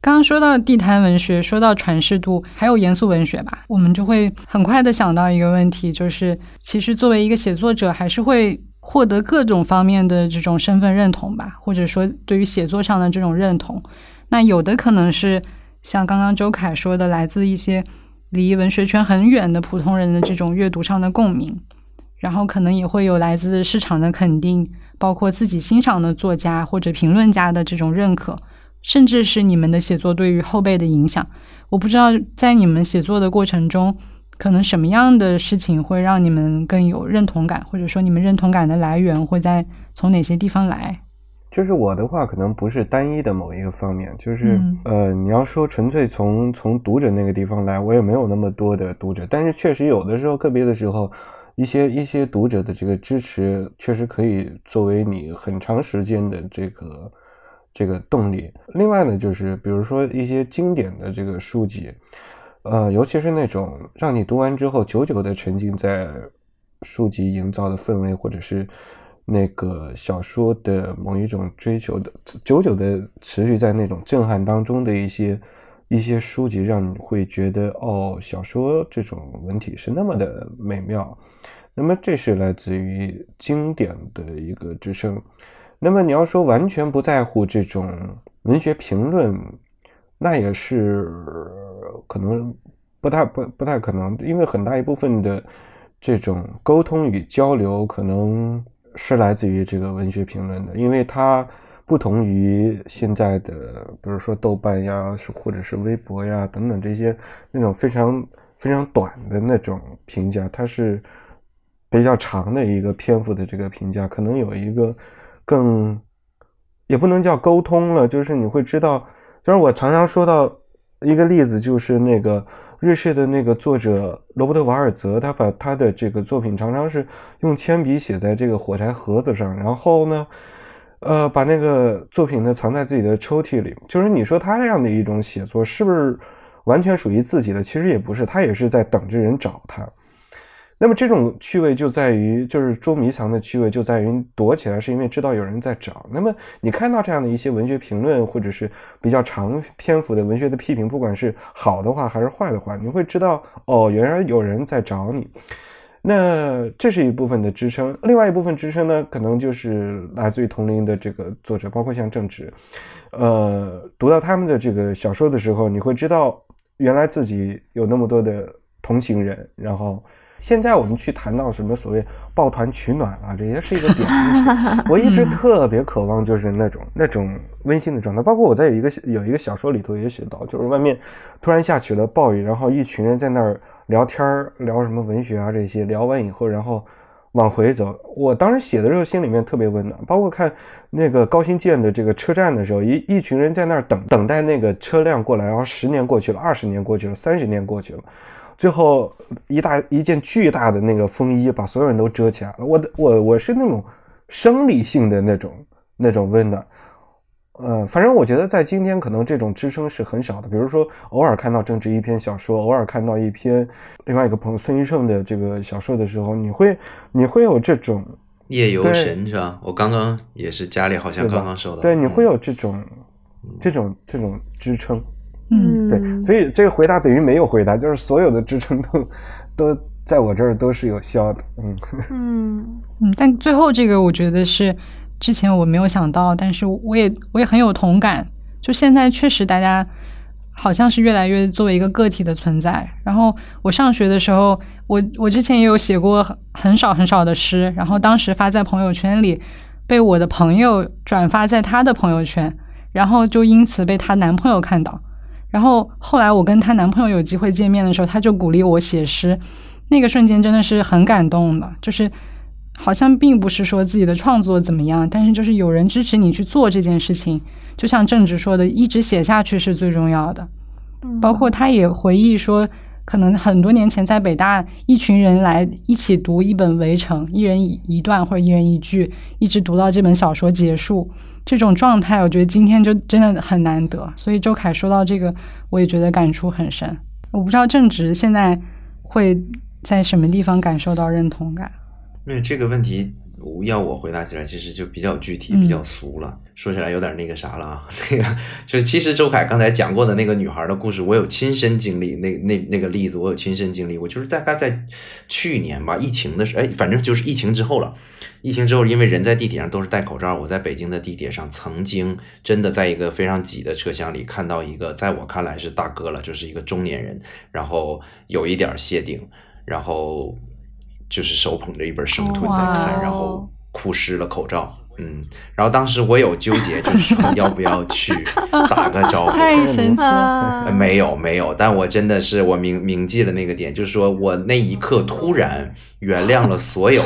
刚刚说到地摊文学，说到传世度，还有严肃文学吧，我们就会很快的想到一个问题，就是其实作为一个写作者，还是会。获得各种方面的这种身份认同吧，或者说对于写作上的这种认同，那有的可能是像刚刚周凯说的，来自一些离文学圈很远的普通人的这种阅读上的共鸣，然后可能也会有来自市场的肯定，包括自己欣赏的作家或者评论家的这种认可，甚至是你们的写作对于后辈的影响。我不知道在你们写作的过程中。可能什么样的事情会让你们更有认同感，或者说你们认同感的来源会在从哪些地方来？就是我的话，可能不是单一的某一个方面，就是呃，你要说纯粹从从读者那个地方来，我也没有那么多的读者，但是确实有的时候，个别的时候，一些一些读者的这个支持，确实可以作为你很长时间的这个这个动力。另外呢，就是比如说一些经典的这个书籍。呃，尤其是那种让你读完之后久久的沉浸在书籍营造的氛围，或者是那个小说的某一种追求的，久久的持续在那种震撼当中的一些一些书籍，让你会觉得哦，小说这种文体是那么的美妙。那么这是来自于经典的一个支撑。那么你要说完全不在乎这种文学评论。那也是可能不太不不太可能，因为很大一部分的这种沟通与交流，可能是来自于这个文学评论的，因为它不同于现在的，比如说豆瓣呀，或者是微博呀等等这些那种非常非常短的那种评价，它是比较长的一个篇幅的这个评价，可能有一个更也不能叫沟通了，就是你会知道。就是我常常说到一个例子，就是那个瑞士的那个作者罗伯特·瓦尔泽，他把他的这个作品常常是用铅笔写在这个火柴盒子上，然后呢，呃，把那个作品呢藏在自己的抽屉里。就是你说他这样的一种写作是不是完全属于自己的？其实也不是，他也是在等着人找他。那么这种趣味就在于，就是捉迷藏的趣味就在于躲起来，是因为知道有人在找。那么你看到这样的一些文学评论，或者是比较长篇幅的文学的批评，不管是好的话还是坏的话，你会知道哦，原来有人在找你。那这是一部分的支撑，另外一部分支撑呢，可能就是来自于同龄的这个作者，包括像郑直，呃，读到他们的这个小说的时候，你会知道原来自己有那么多的同情人，然后。现在我们去谈到什么所谓抱团取暖啊，这些是一个贬义词。我一直特别渴望就是那种那种温馨的状态。包括我在有一个有一个小说里头也写到，就是外面突然下起了暴雨，然后一群人在那儿聊天儿，聊什么文学啊这些。聊完以后，然后往回走。我当时写的时候心里面特别温暖。包括看那个高新建的这个车站的时候，一一群人在那儿等等待那个车辆过来，然后十年过去了，二十年过去了，三十年过去了。最后一大一件巨大的那个风衣把所有人都遮起来了。我的我我是那种生理性的那种那种温暖，呃，反正我觉得在今天可能这种支撑是很少的。比如说偶尔看到政治一篇小说，偶尔看到一篇另外一个朋友孙一胜的这个小说的时候，你会你会有这种夜游神是吧？我刚刚也是家里好像刚刚收到，对，你会有这种这种这种支撑。嗯，对，所以这个回答等于没有回答，就是所有的支撑都都在我这儿都是有效的。嗯 嗯嗯，但最后这个我觉得是之前我没有想到，但是我也我也很有同感。就现在确实大家好像是越来越作为一个个体的存在。然后我上学的时候，我我之前也有写过很很少很少的诗，然后当时发在朋友圈里，被我的朋友转发在他的朋友圈，然后就因此被她男朋友看到。然后后来我跟她男朋友有机会见面的时候，他就鼓励我写诗，那个瞬间真的是很感动的，就是好像并不是说自己的创作怎么样，但是就是有人支持你去做这件事情，就像郑直说的，一直写下去是最重要的。包括他也回忆说，可能很多年前在北大，一群人来一起读一本《围城》，一人一一段或者一人一句，一直读到这本小说结束。这种状态，我觉得今天就真的很难得。所以周凯说到这个，我也觉得感触很深。我不知道正直现在会在什么地方感受到认同感。那这个问题要我回答起来，其实就比较具体、比较俗了。说起来有点那个啥了啊，那个就是其实周凯刚才讲过的那个女孩的故事，我有亲身经历。那那那个例子，我有亲身经历。我就是大概在去年吧，疫情的时候，哎，反正就是疫情之后了。疫情之后，因为人在地铁上都是戴口罩，我在北京的地铁上曾经真的在一个非常挤的车厢里看到一个，在我看来是大哥了，就是一个中年人，然后有一点谢顶，然后就是手捧着一本《生吞》在看，然后哭湿了口罩。嗯，然后当时我有纠结，就是说要不要去打个招呼。太神奇了！没有没有，但我真的是我铭铭记了那个点，就是说我那一刻突然原谅了所有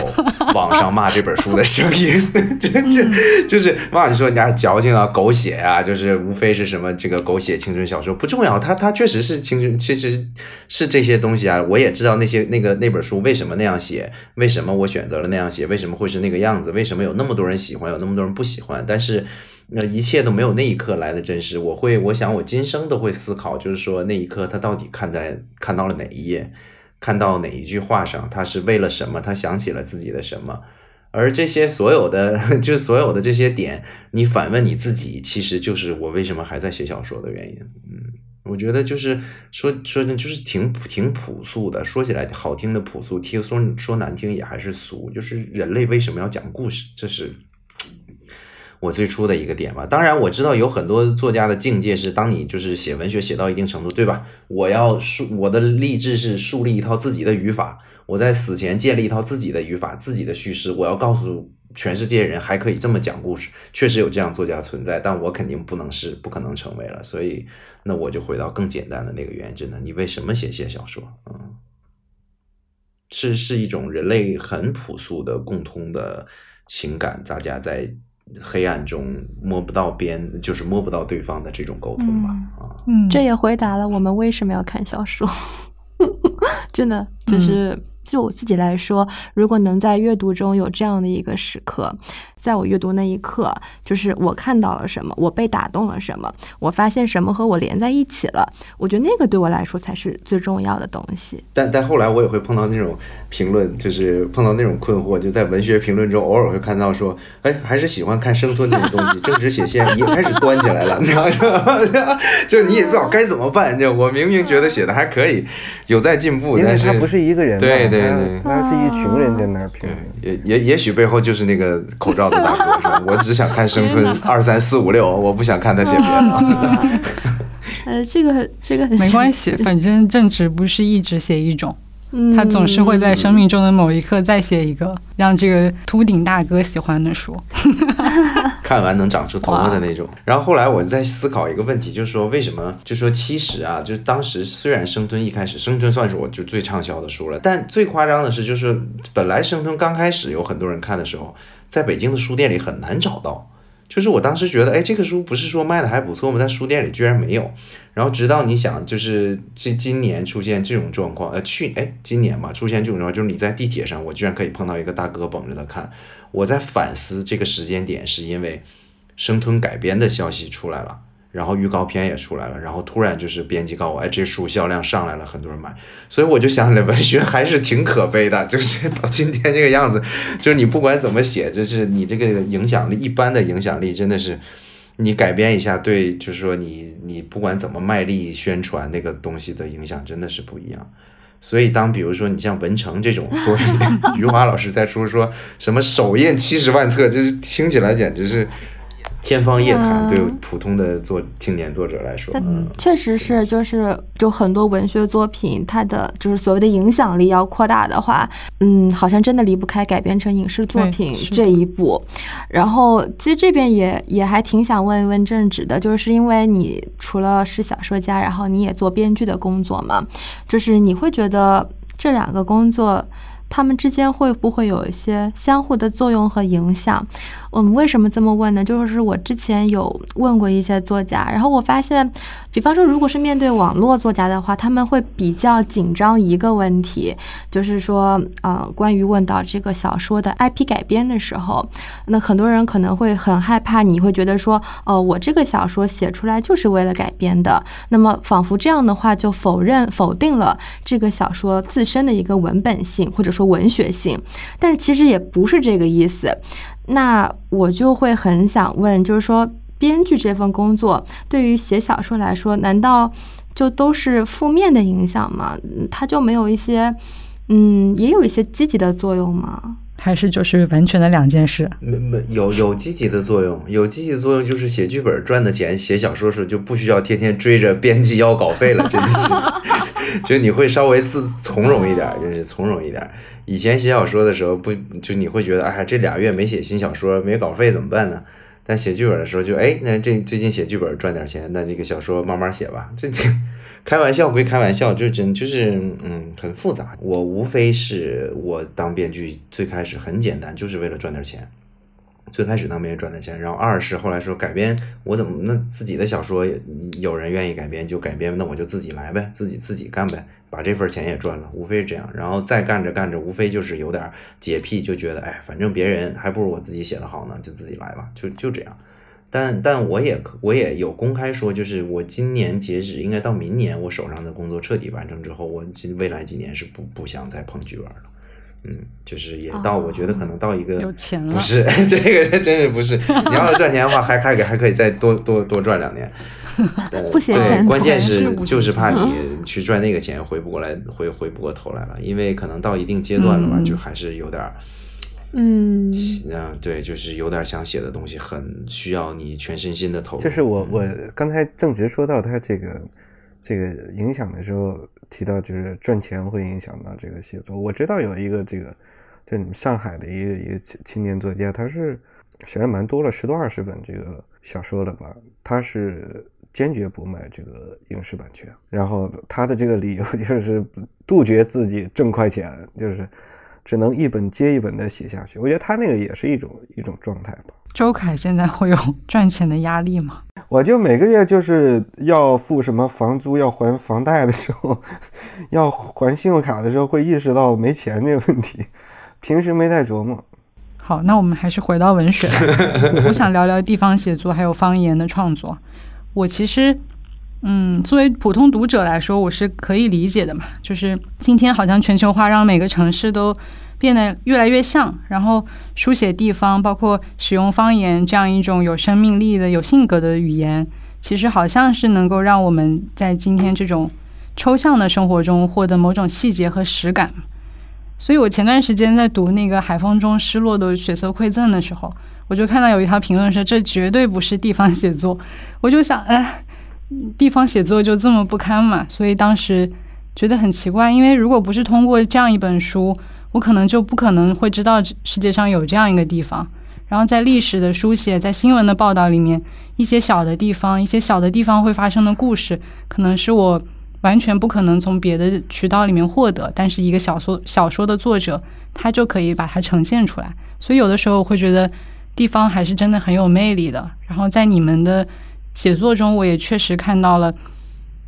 网上骂这本书的声音，就就就是骂你说人家矫情啊、狗血啊，就是无非是什么这个狗血青春小说不重要，它它确实是青春，其实是这些东西啊。我也知道那些那个那本书为什么那样写，为什么我选择了那样写，为什么会是那个样子，为什么有那么多人喜欢。有那么多人不喜欢，但是那一切都没有那一刻来的真实。我会，我想我今生都会思考，就是说那一刻他到底看在看到了哪一页，看到哪一句话上，他是为了什么？他想起了自己的什么？而这些所有的，就是所有的这些点，你反问你自己，其实就是我为什么还在写小说的原因。嗯，我觉得就是说说的，就是挺挺朴素的，说起来好听的朴素，听说说难听也还是俗。就是人类为什么要讲故事？这是。我最初的一个点吧，当然我知道有很多作家的境界是，当你就是写文学写到一定程度，对吧？我要树我的励志是树立一套自己的语法，我在死前建立一套自己的语法、自己的叙事，我要告诉全世界人还可以这么讲故事，确实有这样作家存在，但我肯定不能是，不可能成为了，所以那我就回到更简单的那个原真的，你为什么写写小说？嗯，是是一种人类很朴素的共通的情感，大家在。黑暗中摸不到边，就是摸不到对方的这种沟通吧。啊，嗯，这也回答了我们为什么要看小说。真的，就是就我自己来说，如果能在阅读中有这样的一个时刻。在我阅读那一刻，就是我看到了什么，我被打动了什么，我发现什么和我连在一起了。我觉得那个对我来说才是最重要的东西。但但后来我也会碰到那种评论，就是碰到那种困惑，就在文学评论中偶尔会看到说，哎，还是喜欢看生吞那种东西，政治写线也开始端起来了，你知道吗？就你也不知道该怎么办。就我明明觉得写的还可以，有在进步，但是他不是一个人，对对对，他是一群人在那儿评论。也也也许背后就是那个口罩。大哥，我只想看生吞二三四五六，我不想看他写别的。呃，这个这个没关系，反正正直不是一直写一种。他总是会在生命中的某一刻再写一个让这个秃顶大哥喜欢的书，看完能长出头发的那种。然后后来我在思考一个问题，就是说为什么？就说其实啊，就当时虽然生吞一开始生吞算是我就最畅销的书了，但最夸张的是，就是本来生吞刚开始有很多人看的时候，在北京的书店里很难找到。就是我当时觉得，哎，这个书不是说卖的还不错吗？在书店里居然没有。然后直到你想，就是这今年出现这种状况，呃，去，哎，今年嘛出现这种状况，就是你在地铁上，我居然可以碰到一个大哥捧着的看。我在反思这个时间点，是因为生吞改编的消息出来了。然后预告片也出来了，然后突然就是编辑告诉我，哎，这书销量上来了，很多人买，所以我就想，文学还是挺可悲的，就是 到今天这个样子，就是你不管怎么写，就是你这个影响力，一般的影响力真的是，你改编一下，对，就是说你你不管怎么卖力宣传那个东西的影响真的是不一样。所以当比如说你像文成这种作品，余华老师在说说什么首印七十万册，就是听起来简直是。天方夜谭，对普通的作青年作者来说，嗯，确实是，就是就很多文学作品，它的就是所谓的影响力要扩大的话，嗯，好像真的离不开改编成影视作品这一步。然后，其实这边也也还挺想问一问正直的，就是因为你除了是小说家，然后你也做编剧的工作嘛，就是你会觉得。这两个工作。他们之间会不会有一些相互的作用和影响？我们为什么这么问呢？就是我之前有问过一些作家，然后我发现，比方说，如果是面对网络作家的话，他们会比较紧张一个问题，就是说，呃，关于问到这个小说的 IP 改编的时候，那很多人可能会很害怕，你会觉得说，哦，我这个小说写出来就是为了改编的，那么仿佛这样的话就否认否定了这个小说自身的一个文本性，或者说文学性，但是其实也不是这个意思。那我就会很想问，就是说，编剧这份工作对于写小说来说，难道就都是负面的影响吗？它就没有一些，嗯，也有一些积极的作用吗？还是就是完全的两件事？没没有有积极的作用，有积极的作用就是写剧本赚的钱，写小说时候就不需要天天追着编辑要稿费了，真的是，就你会稍微自从容一点，就是从容一点。以前写小说的时候，不就你会觉得，哎，这俩月没写新小说，没稿费怎么办呢？但写剧本的时候，就哎，那这最近写剧本赚点钱，那这个小说慢慢写吧。这这开玩笑归开玩笑，就真就是嗯，很复杂。我无非是我当编剧最开始很简单，就是为了赚点钱。最开始当编剧赚的钱，然后二是后来说改编，我怎么那自己的小说有人愿意改编就改编，那我就自己来呗，自己自己干呗。把这份钱也赚了，无非是这样，然后再干着干着，无非就是有点洁癖，就觉得哎，反正别人还不如我自己写的好呢，就自己来吧，就就这样。但但我也我也有公开说，就是我今年截止，应该到明年我手上的工作彻底完成之后，我未来几年是不不想再碰剧本了。嗯，就是也到，我觉得可能到一个有钱了，不是 这个真的不是。你要是赚钱的话，还还还可以再多多多赚两年。不嫌钱，关键是就是怕你去赚那个钱回不过来，回回不过头来了。因为可能到一定阶段了吧，就还是有点，嗯，嗯，对，就是有点想写的东西，很需要你全身心的投入。就是我我刚才正直说到他这个这个影响的时候，提到就是赚钱会影响到这个写作。我知道有一个这个，就你们上海的一个一个青青年作家，他是写了蛮多了，十多二十本这个小说了吧，他是。坚决不卖这个影视版权，然后他的这个理由 就是杜绝自己挣快钱，就是只能一本接一本的写下去。我觉得他那个也是一种一种状态吧。周凯现在会有赚钱的压力吗？我就每个月就是要付什么房租，要还房贷的时候，要还信用卡的时候，会意识到没钱这个问题，平时没太琢磨。好，那我们还是回到文学，我想聊聊地方写作还有方言的创作。我其实，嗯，作为普通读者来说，我是可以理解的嘛。就是今天好像全球化让每个城市都变得越来越像，然后书写地方，包括使用方言这样一种有生命力的、有性格的语言，其实好像是能够让我们在今天这种抽象的生活中获得某种细节和实感。所以我前段时间在读那个《海风中失落的血色馈赠》的时候。我就看到有一条评论说，这绝对不是地方写作。我就想，哎，地方写作就这么不堪嘛？所以当时觉得很奇怪，因为如果不是通过这样一本书，我可能就不可能会知道世界上有这样一个地方。然后在历史的书写，在新闻的报道里面，一些小的地方，一些小的地方会发生的故事，可能是我完全不可能从别的渠道里面获得。但是一个小说小说的作者，他就可以把它呈现出来。所以有的时候我会觉得。地方还是真的很有魅力的。然后在你们的写作中，我也确实看到了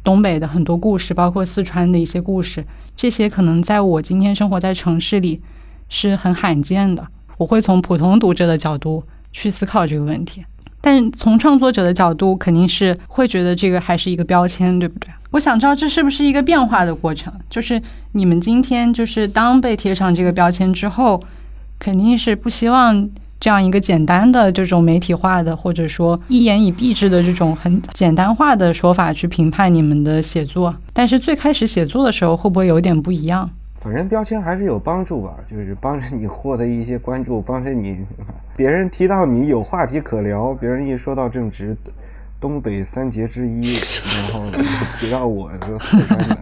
东北的很多故事，包括四川的一些故事。这些可能在我今天生活在城市里是很罕见的。我会从普通读者的角度去思考这个问题，但从创作者的角度，肯定是会觉得这个还是一个标签，对不对？我想知道这是不是一个变化的过程？就是你们今天就是当被贴上这个标签之后，肯定是不希望。这样一个简单的这种媒体化的，或者说一言以蔽之的这种很简单化的说法去评判你们的写作，但是最开始写作的时候会不会有点不一样？反正标签还是有帮助吧，就是帮着你获得一些关注，帮着你 别人提到你有话题可聊，别人一说到正直，东北三杰之一，然后提到我就四川人了，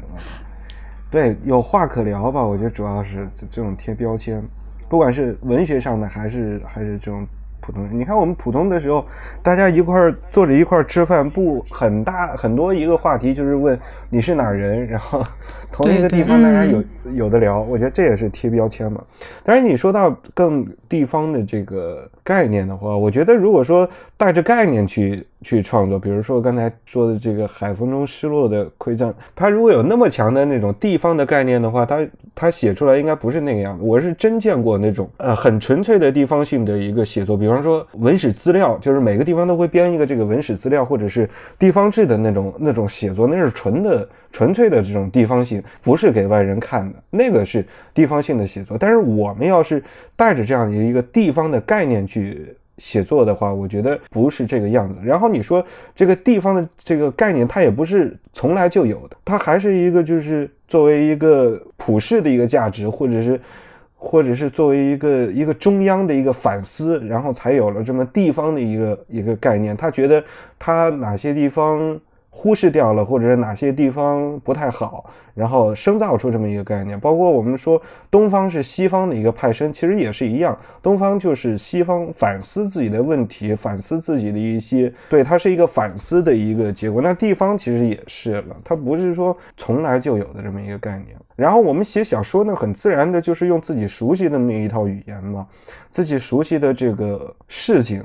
对，有话可聊吧？我觉得主要是这这种贴标签。不管是文学上的，还是还是这种普通人。你看我们普通的时候，大家一块儿坐着一块儿吃饭，不很大很多一个话题就是问你是哪儿人，然后 同一个地方大家有有的聊。我觉得这也是贴标签嘛。但是你说到更地方的这个概念的话，我觉得如果说带着概念去去创作，比如说刚才说的这个海风中失落的馈赠，他如果有那么强的那种地方的概念的话，他他写出来应该不是那个样子。我是真见过那种呃很纯粹的地方性的一个写作，比方说文史资料，就是每个地方都会编一个这个文史资料，或者是地方志的那种那种写作，那是纯的纯粹的这种地方性，不是给外人看的，那个是地方性的写作。但是我们要是带着这样一个地方的概念去。写作的话，我觉得不是这个样子。然后你说这个地方的这个概念，它也不是从来就有的，它还是一个就是作为一个普世的一个价值，或者是或者是作为一个一个中央的一个反思，然后才有了这么地方的一个一个概念。他觉得他哪些地方。忽视掉了，或者是哪些地方不太好，然后生造出这么一个概念。包括我们说东方是西方的一个派生，其实也是一样。东方就是西方反思自己的问题，反思自己的一些，对，它是一个反思的一个结果。那地方其实也是了，它不是说从来就有的这么一个概念。然后我们写小说呢，很自然的就是用自己熟悉的那一套语言嘛，自己熟悉的这个事情。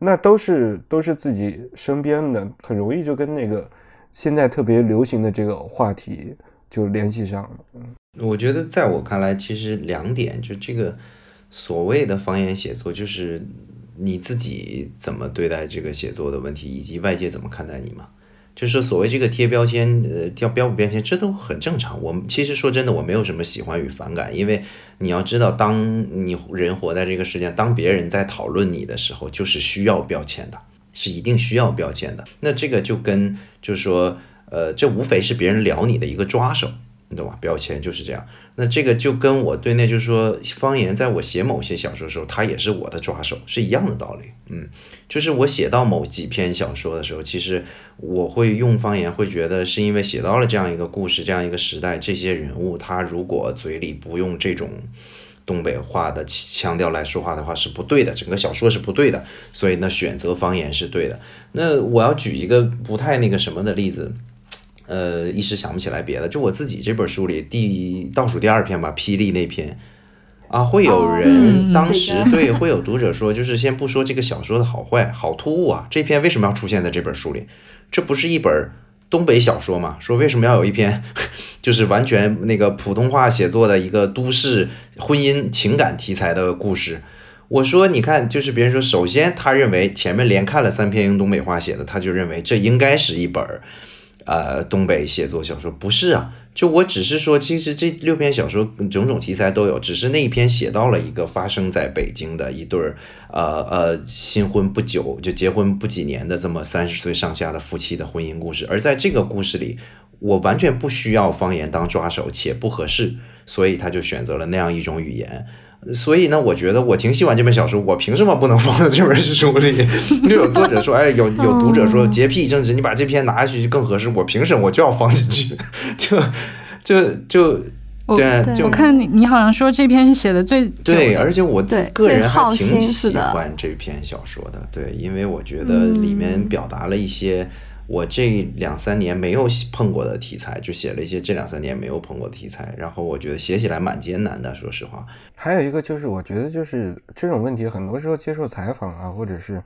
那都是都是自己身边的，很容易就跟那个现在特别流行的这个话题就联系上了。我觉得在我看来，其实两点，就这个所谓的方言写作，就是你自己怎么对待这个写作的问题，以及外界怎么看待你嘛。就是所谓这个贴标签，呃，贴标不标签，这都很正常。我们其实说真的，我没有什么喜欢与反感，因为你要知道，当你人活在这个世界，当别人在讨论你的时候，就是需要标签的，是一定需要标签的。那这个就跟就是说，呃，这无非是别人聊你的一个抓手。你懂吧？标签就是这样。那这个就跟我对那，就是说方言，在我写某些小说的时候，它也是我的抓手，是一样的道理。嗯，就是我写到某几篇小说的时候，其实我会用方言，会觉得是因为写到了这样一个故事，这样一个时代，这些人物他如果嘴里不用这种东北话的腔调来说话的话是不对的，整个小说是不对的。所以呢，选择方言是对的。那我要举一个不太那个什么的例子。呃，一时想不起来别的。就我自己这本书里第倒数第二篇吧，霹雳那篇啊，会有人当时 对会有读者说，就是先不说这个小说的好坏，好突兀啊！这篇为什么要出现在这本书里？这不是一本东北小说吗？说为什么要有一篇就是完全那个普通话写作的一个都市婚姻情感题材的故事？我说，你看，就是别人说，首先他认为前面连看了三篇用东北话写的，他就认为这应该是一本。呃，东北写作小说不是啊，就我只是说，其实这六篇小说种种题材都有，只是那一篇写到了一个发生在北京的一对儿，呃呃，新婚不久就结婚不几年的这么三十岁上下的夫妻的婚姻故事，而在这个故事里，我完全不需要方言当抓手，且不合适，所以他就选择了那样一种语言。所以呢，我觉得我挺喜欢这本小说，我凭什么不能放在这本书里？又有作者说，哎，有有读者说洁癖政治，你把这篇拿下去就更合适。我凭什么我就要放进去？就就就对，就我看你你好像说这篇是写的最对，而且我个人还挺喜欢这篇小说的，对，因为我觉得里面表达了一些。我这两三年没有碰过的题材，就写了一些这两三年没有碰过的题材，然后我觉得写起来蛮艰难的，说实话。还有一个就是，我觉得就是这种问题，很多时候接受采访啊，或者是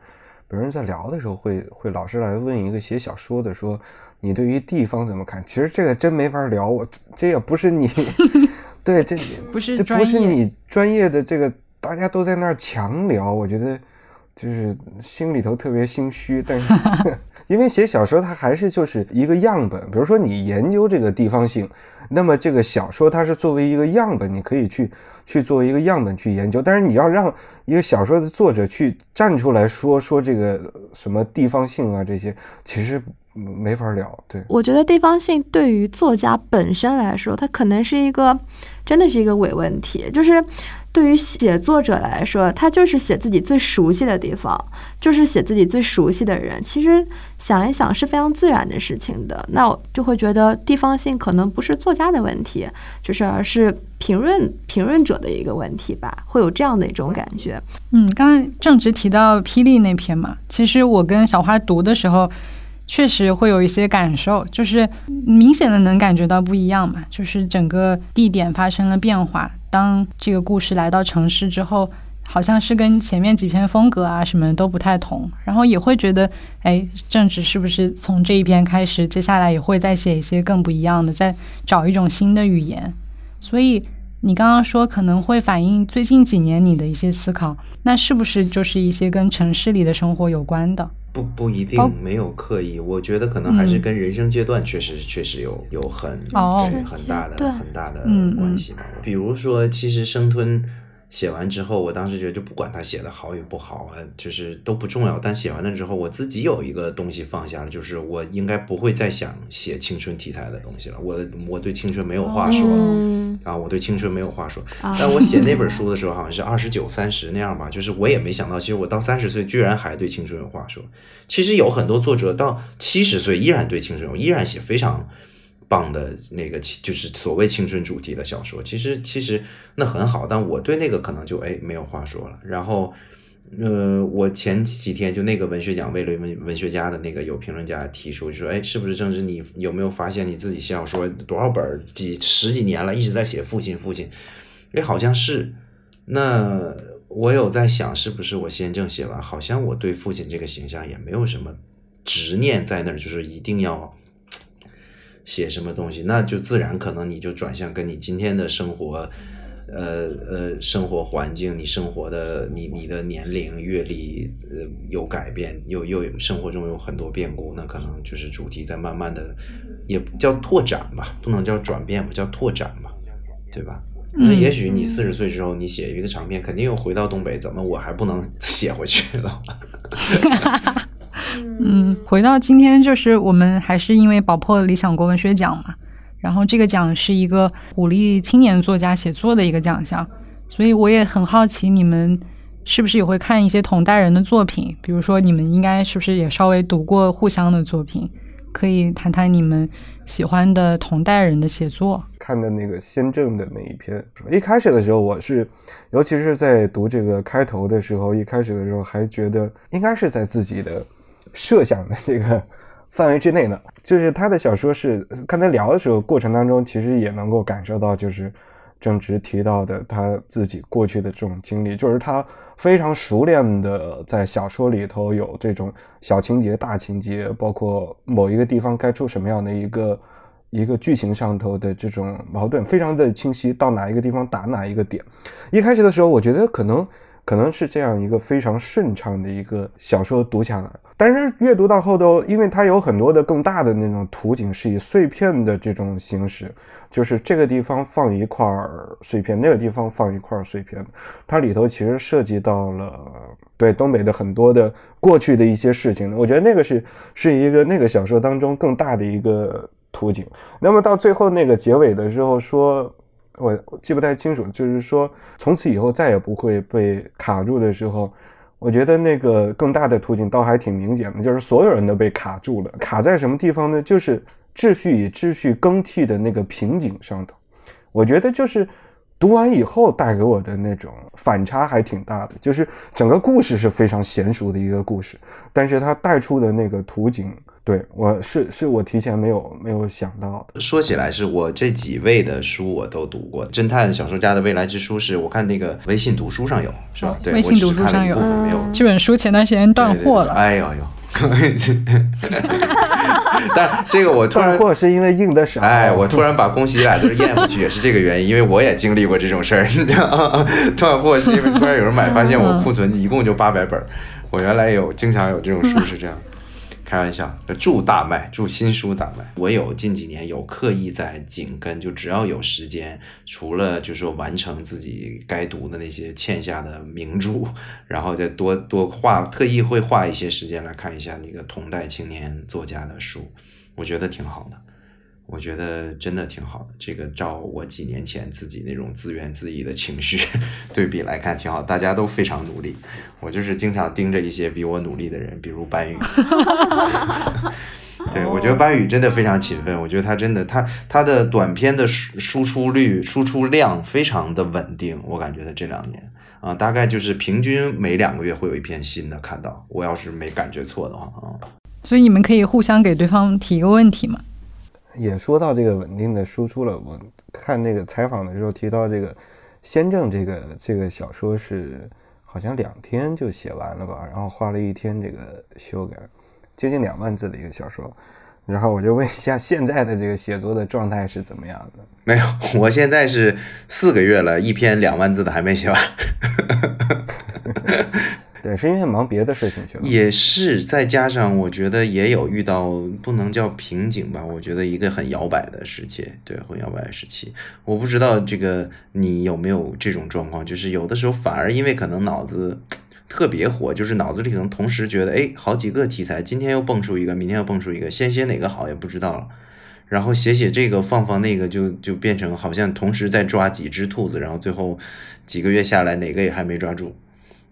别人在聊的时候，会会老是来问一个写小说的，说你对于地方怎么看？其实这个真没法聊，我这也不是你，对，这不是这不是你专业的这个，大家都在那儿强聊，我觉得就是心里头特别心虚，但是。因为写小说，它还是就是一个样本。比如说，你研究这个地方性，那么这个小说它是作为一个样本，你可以去去作为一个样本去研究。但是你要让一个小说的作者去站出来说说这个什么地方性啊这些，其实没法聊。对，我觉得地方性对于作家本身来说，它可能是一个，真的是一个伪问题，就是。对于写作者来说，他就是写自己最熟悉的地方，就是写自己最熟悉的人。其实想一想是非常自然的事情的。那我就会觉得地方性可能不是作家的问题，就是而是评论评论者的一个问题吧，会有这样的一种感觉。嗯，刚刚正直提到霹雳那篇嘛，其实我跟小花读的时候，确实会有一些感受，就是明显的能感觉到不一样嘛，就是整个地点发生了变化。当这个故事来到城市之后，好像是跟前面几篇风格啊什么都不太同，然后也会觉得，哎，政治是不是从这一篇开始，接下来也会再写一些更不一样的，再找一种新的语言。所以你刚刚说可能会反映最近几年你的一些思考，那是不是就是一些跟城市里的生活有关的？不不一定没有刻意，我觉得可能还是跟人生阶段确实确实有有很对很大的很大的关系嘛。比如说，其实生吞写完之后，我当时觉得就不管他写的好与不好啊，就是都不重要。但写完了之后，我自己有一个东西放下了，就是我应该不会再想写青春题材的东西了。我我对青春没有话说。啊，我对青春没有话说。但我写那本 书的时候，好像是二十九、三十那样吧。就是我也没想到，其实我到三十岁居然还对青春有话说。其实有很多作者到七十岁依然对青春有，依然写非常棒的那个，就是所谓青春主题的小说。其实其实那很好，但我对那个可能就哎没有话说了。然后。呃，我前几天就那个文学奖位论文文学家的那个有评论家提出，就说，哎，是不是正是你有没有发现你自己小说多少本几十几年了，一直在写父亲父亲？哎，好像是。那我有在想，是不是我先正写完，好像我对父亲这个形象也没有什么执念在那儿，就是一定要写什么东西，那就自然可能你就转向跟你今天的生活。呃呃，生活环境，你生活的你你的年龄阅历呃有改变，又又生活中有很多变故，那可能就是主题在慢慢的，也叫拓展吧，不能叫转变吧，叫拓展吧，对吧？那也许你四十岁之后，你写一个长篇，肯定又回到东北，怎么我还不能 写回去了？嗯，回到今天，就是我们还是因为保破理想国文学奖嘛。然后这个奖是一个鼓励青年作家写作的一个奖项，所以我也很好奇，你们是不是也会看一些同代人的作品？比如说，你们应该是不是也稍微读过互相的作品？可以谈谈你们喜欢的同代人的写作。看的那个先正的那一篇，一开始的时候，我是，尤其是在读这个开头的时候，一开始的时候还觉得应该是在自己的设想的这个。范围之内呢，就是他的小说是刚才聊的时候过程当中，其实也能够感受到，就是正直提到的他自己过去的这种经历，就是他非常熟练的在小说里头有这种小情节、大情节，包括某一个地方该出什么样的一个一个剧情上头的这种矛盾，非常的清晰，到哪一个地方打哪一个点。一开始的时候，我觉得可能。可能是这样一个非常顺畅的一个小说读下来，但是阅读到后头，因为它有很多的更大的那种图景，是以碎片的这种形式，就是这个地方放一块碎片，那个地方放一块碎片，它里头其实涉及到了对东北的很多的过去的一些事情。我觉得那个是是一个那个小说当中更大的一个图景。那么到最后那个结尾的时候说。我记不太清楚，就是说从此以后再也不会被卡住的时候，我觉得那个更大的途径倒还挺明显的，就是所有人都被卡住了。卡在什么地方呢？就是秩序与秩序更替的那个瓶颈上头。我觉得就是读完以后带给我的那种反差还挺大的，就是整个故事是非常娴熟的一个故事，但是它带出的那个图景。对，我是是我提前没有没有想到的。说起来，是我这几位的书我都读过，《侦探小说家的未来之书》是我看那个微信读书上有，是吧？对，微信读书上有。没有这本书前段时间断货了。哎呦呦！但这个我突然断货是因为印的少。哎，我突然把恭喜俩字咽回去，也是这个原因，因为我也经历过这种事儿。你知道吗？断货是因为突然有人买，发现我库存一共就八百本，我原来有经常有这种书是这样。开玩笑，祝大卖，祝新书大卖。我有近几年有刻意在紧跟，就只要有时间，除了就是说完成自己该读的那些欠下的名著，然后再多多画，特意会画一些时间来看一下那个同代青年作家的书，我觉得挺好的。我觉得真的挺好的，这个照我几年前自己那种自怨自艾的情绪 对比来看，挺好。大家都非常努力，我就是经常盯着一些比我努力的人，比如班宇。对，我觉得班宇真的非常勤奋。我觉得他真的，他他的短片的输输出率、输出量非常的稳定。我感觉他这两年啊，大概就是平均每两个月会有一篇新的看到。我要是没感觉错的话啊。所以你们可以互相给对方提一个问题嘛？也说到这个稳定的输出了。我看那个采访的时候提到这个《先正》这个这个小说是好像两天就写完了吧，然后花了一天这个修改，接近两万字的一个小说。然后我就问一下，现在的这个写作的状态是怎么样的？没有，我现在是四个月了，一篇两万字的还没写完。对，是因为忙别的事情去了。也是，再加上我觉得也有遇到不能叫瓶颈吧，我觉得一个很摇摆的时期，对，很摇摆的时期。我不知道这个你有没有这种状况，就是有的时候反而因为可能脑子特别火，就是脑子里可能同时觉得，哎，好几个题材，今天又蹦出一个，明天又蹦出一个，先写哪个好也不知道了。然后写写这个，放放那个，就就变成好像同时在抓几只兔子，然后最后几个月下来，哪个也还没抓住。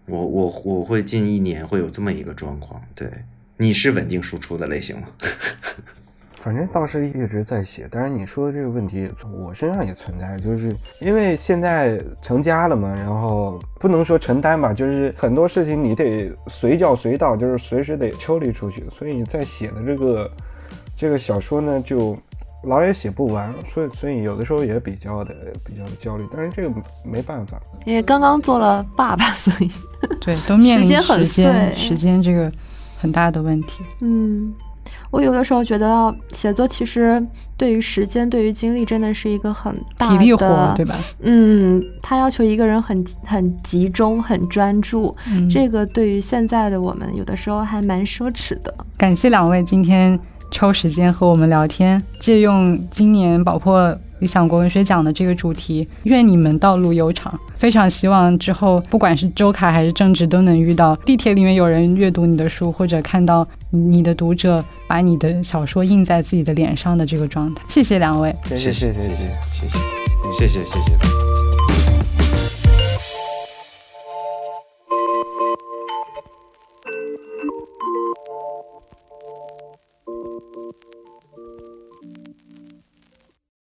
我我我会近一年会有这么一个状况，对，你是稳定输出的类型吗？反正倒是一直在写，但是你说的这个问题，我身上也存在，就是因为现在成家了嘛，然后不能说承担吧，就是很多事情你得随叫随到，就是随时得抽离出去，所以在写的这个这个小说呢，就。老也写不完，所以所以有的时候也比较的比较的焦虑，但是这个没办法，因为刚刚做了爸爸，所以对都面临时间时间这个很大的问题。嗯，我有的时候觉得写作其实对于时间、对于精力真的是一个很大的体力活，对吧？嗯，它要求一个人很很集中、很专注，这个对于现在的我们有的时候还蛮奢侈的。感谢两位今天。抽时间和我们聊天，借用今年宝珀理想国文学奖的这个主题，愿你们道路悠长。非常希望之后不管是周凯还是郑直，都能遇到地铁里面有人阅读你的书，或者看到你的读者把你的小说印在自己的脸上的这个状态。谢谢两位，谢谢谢谢谢谢谢谢谢谢谢谢。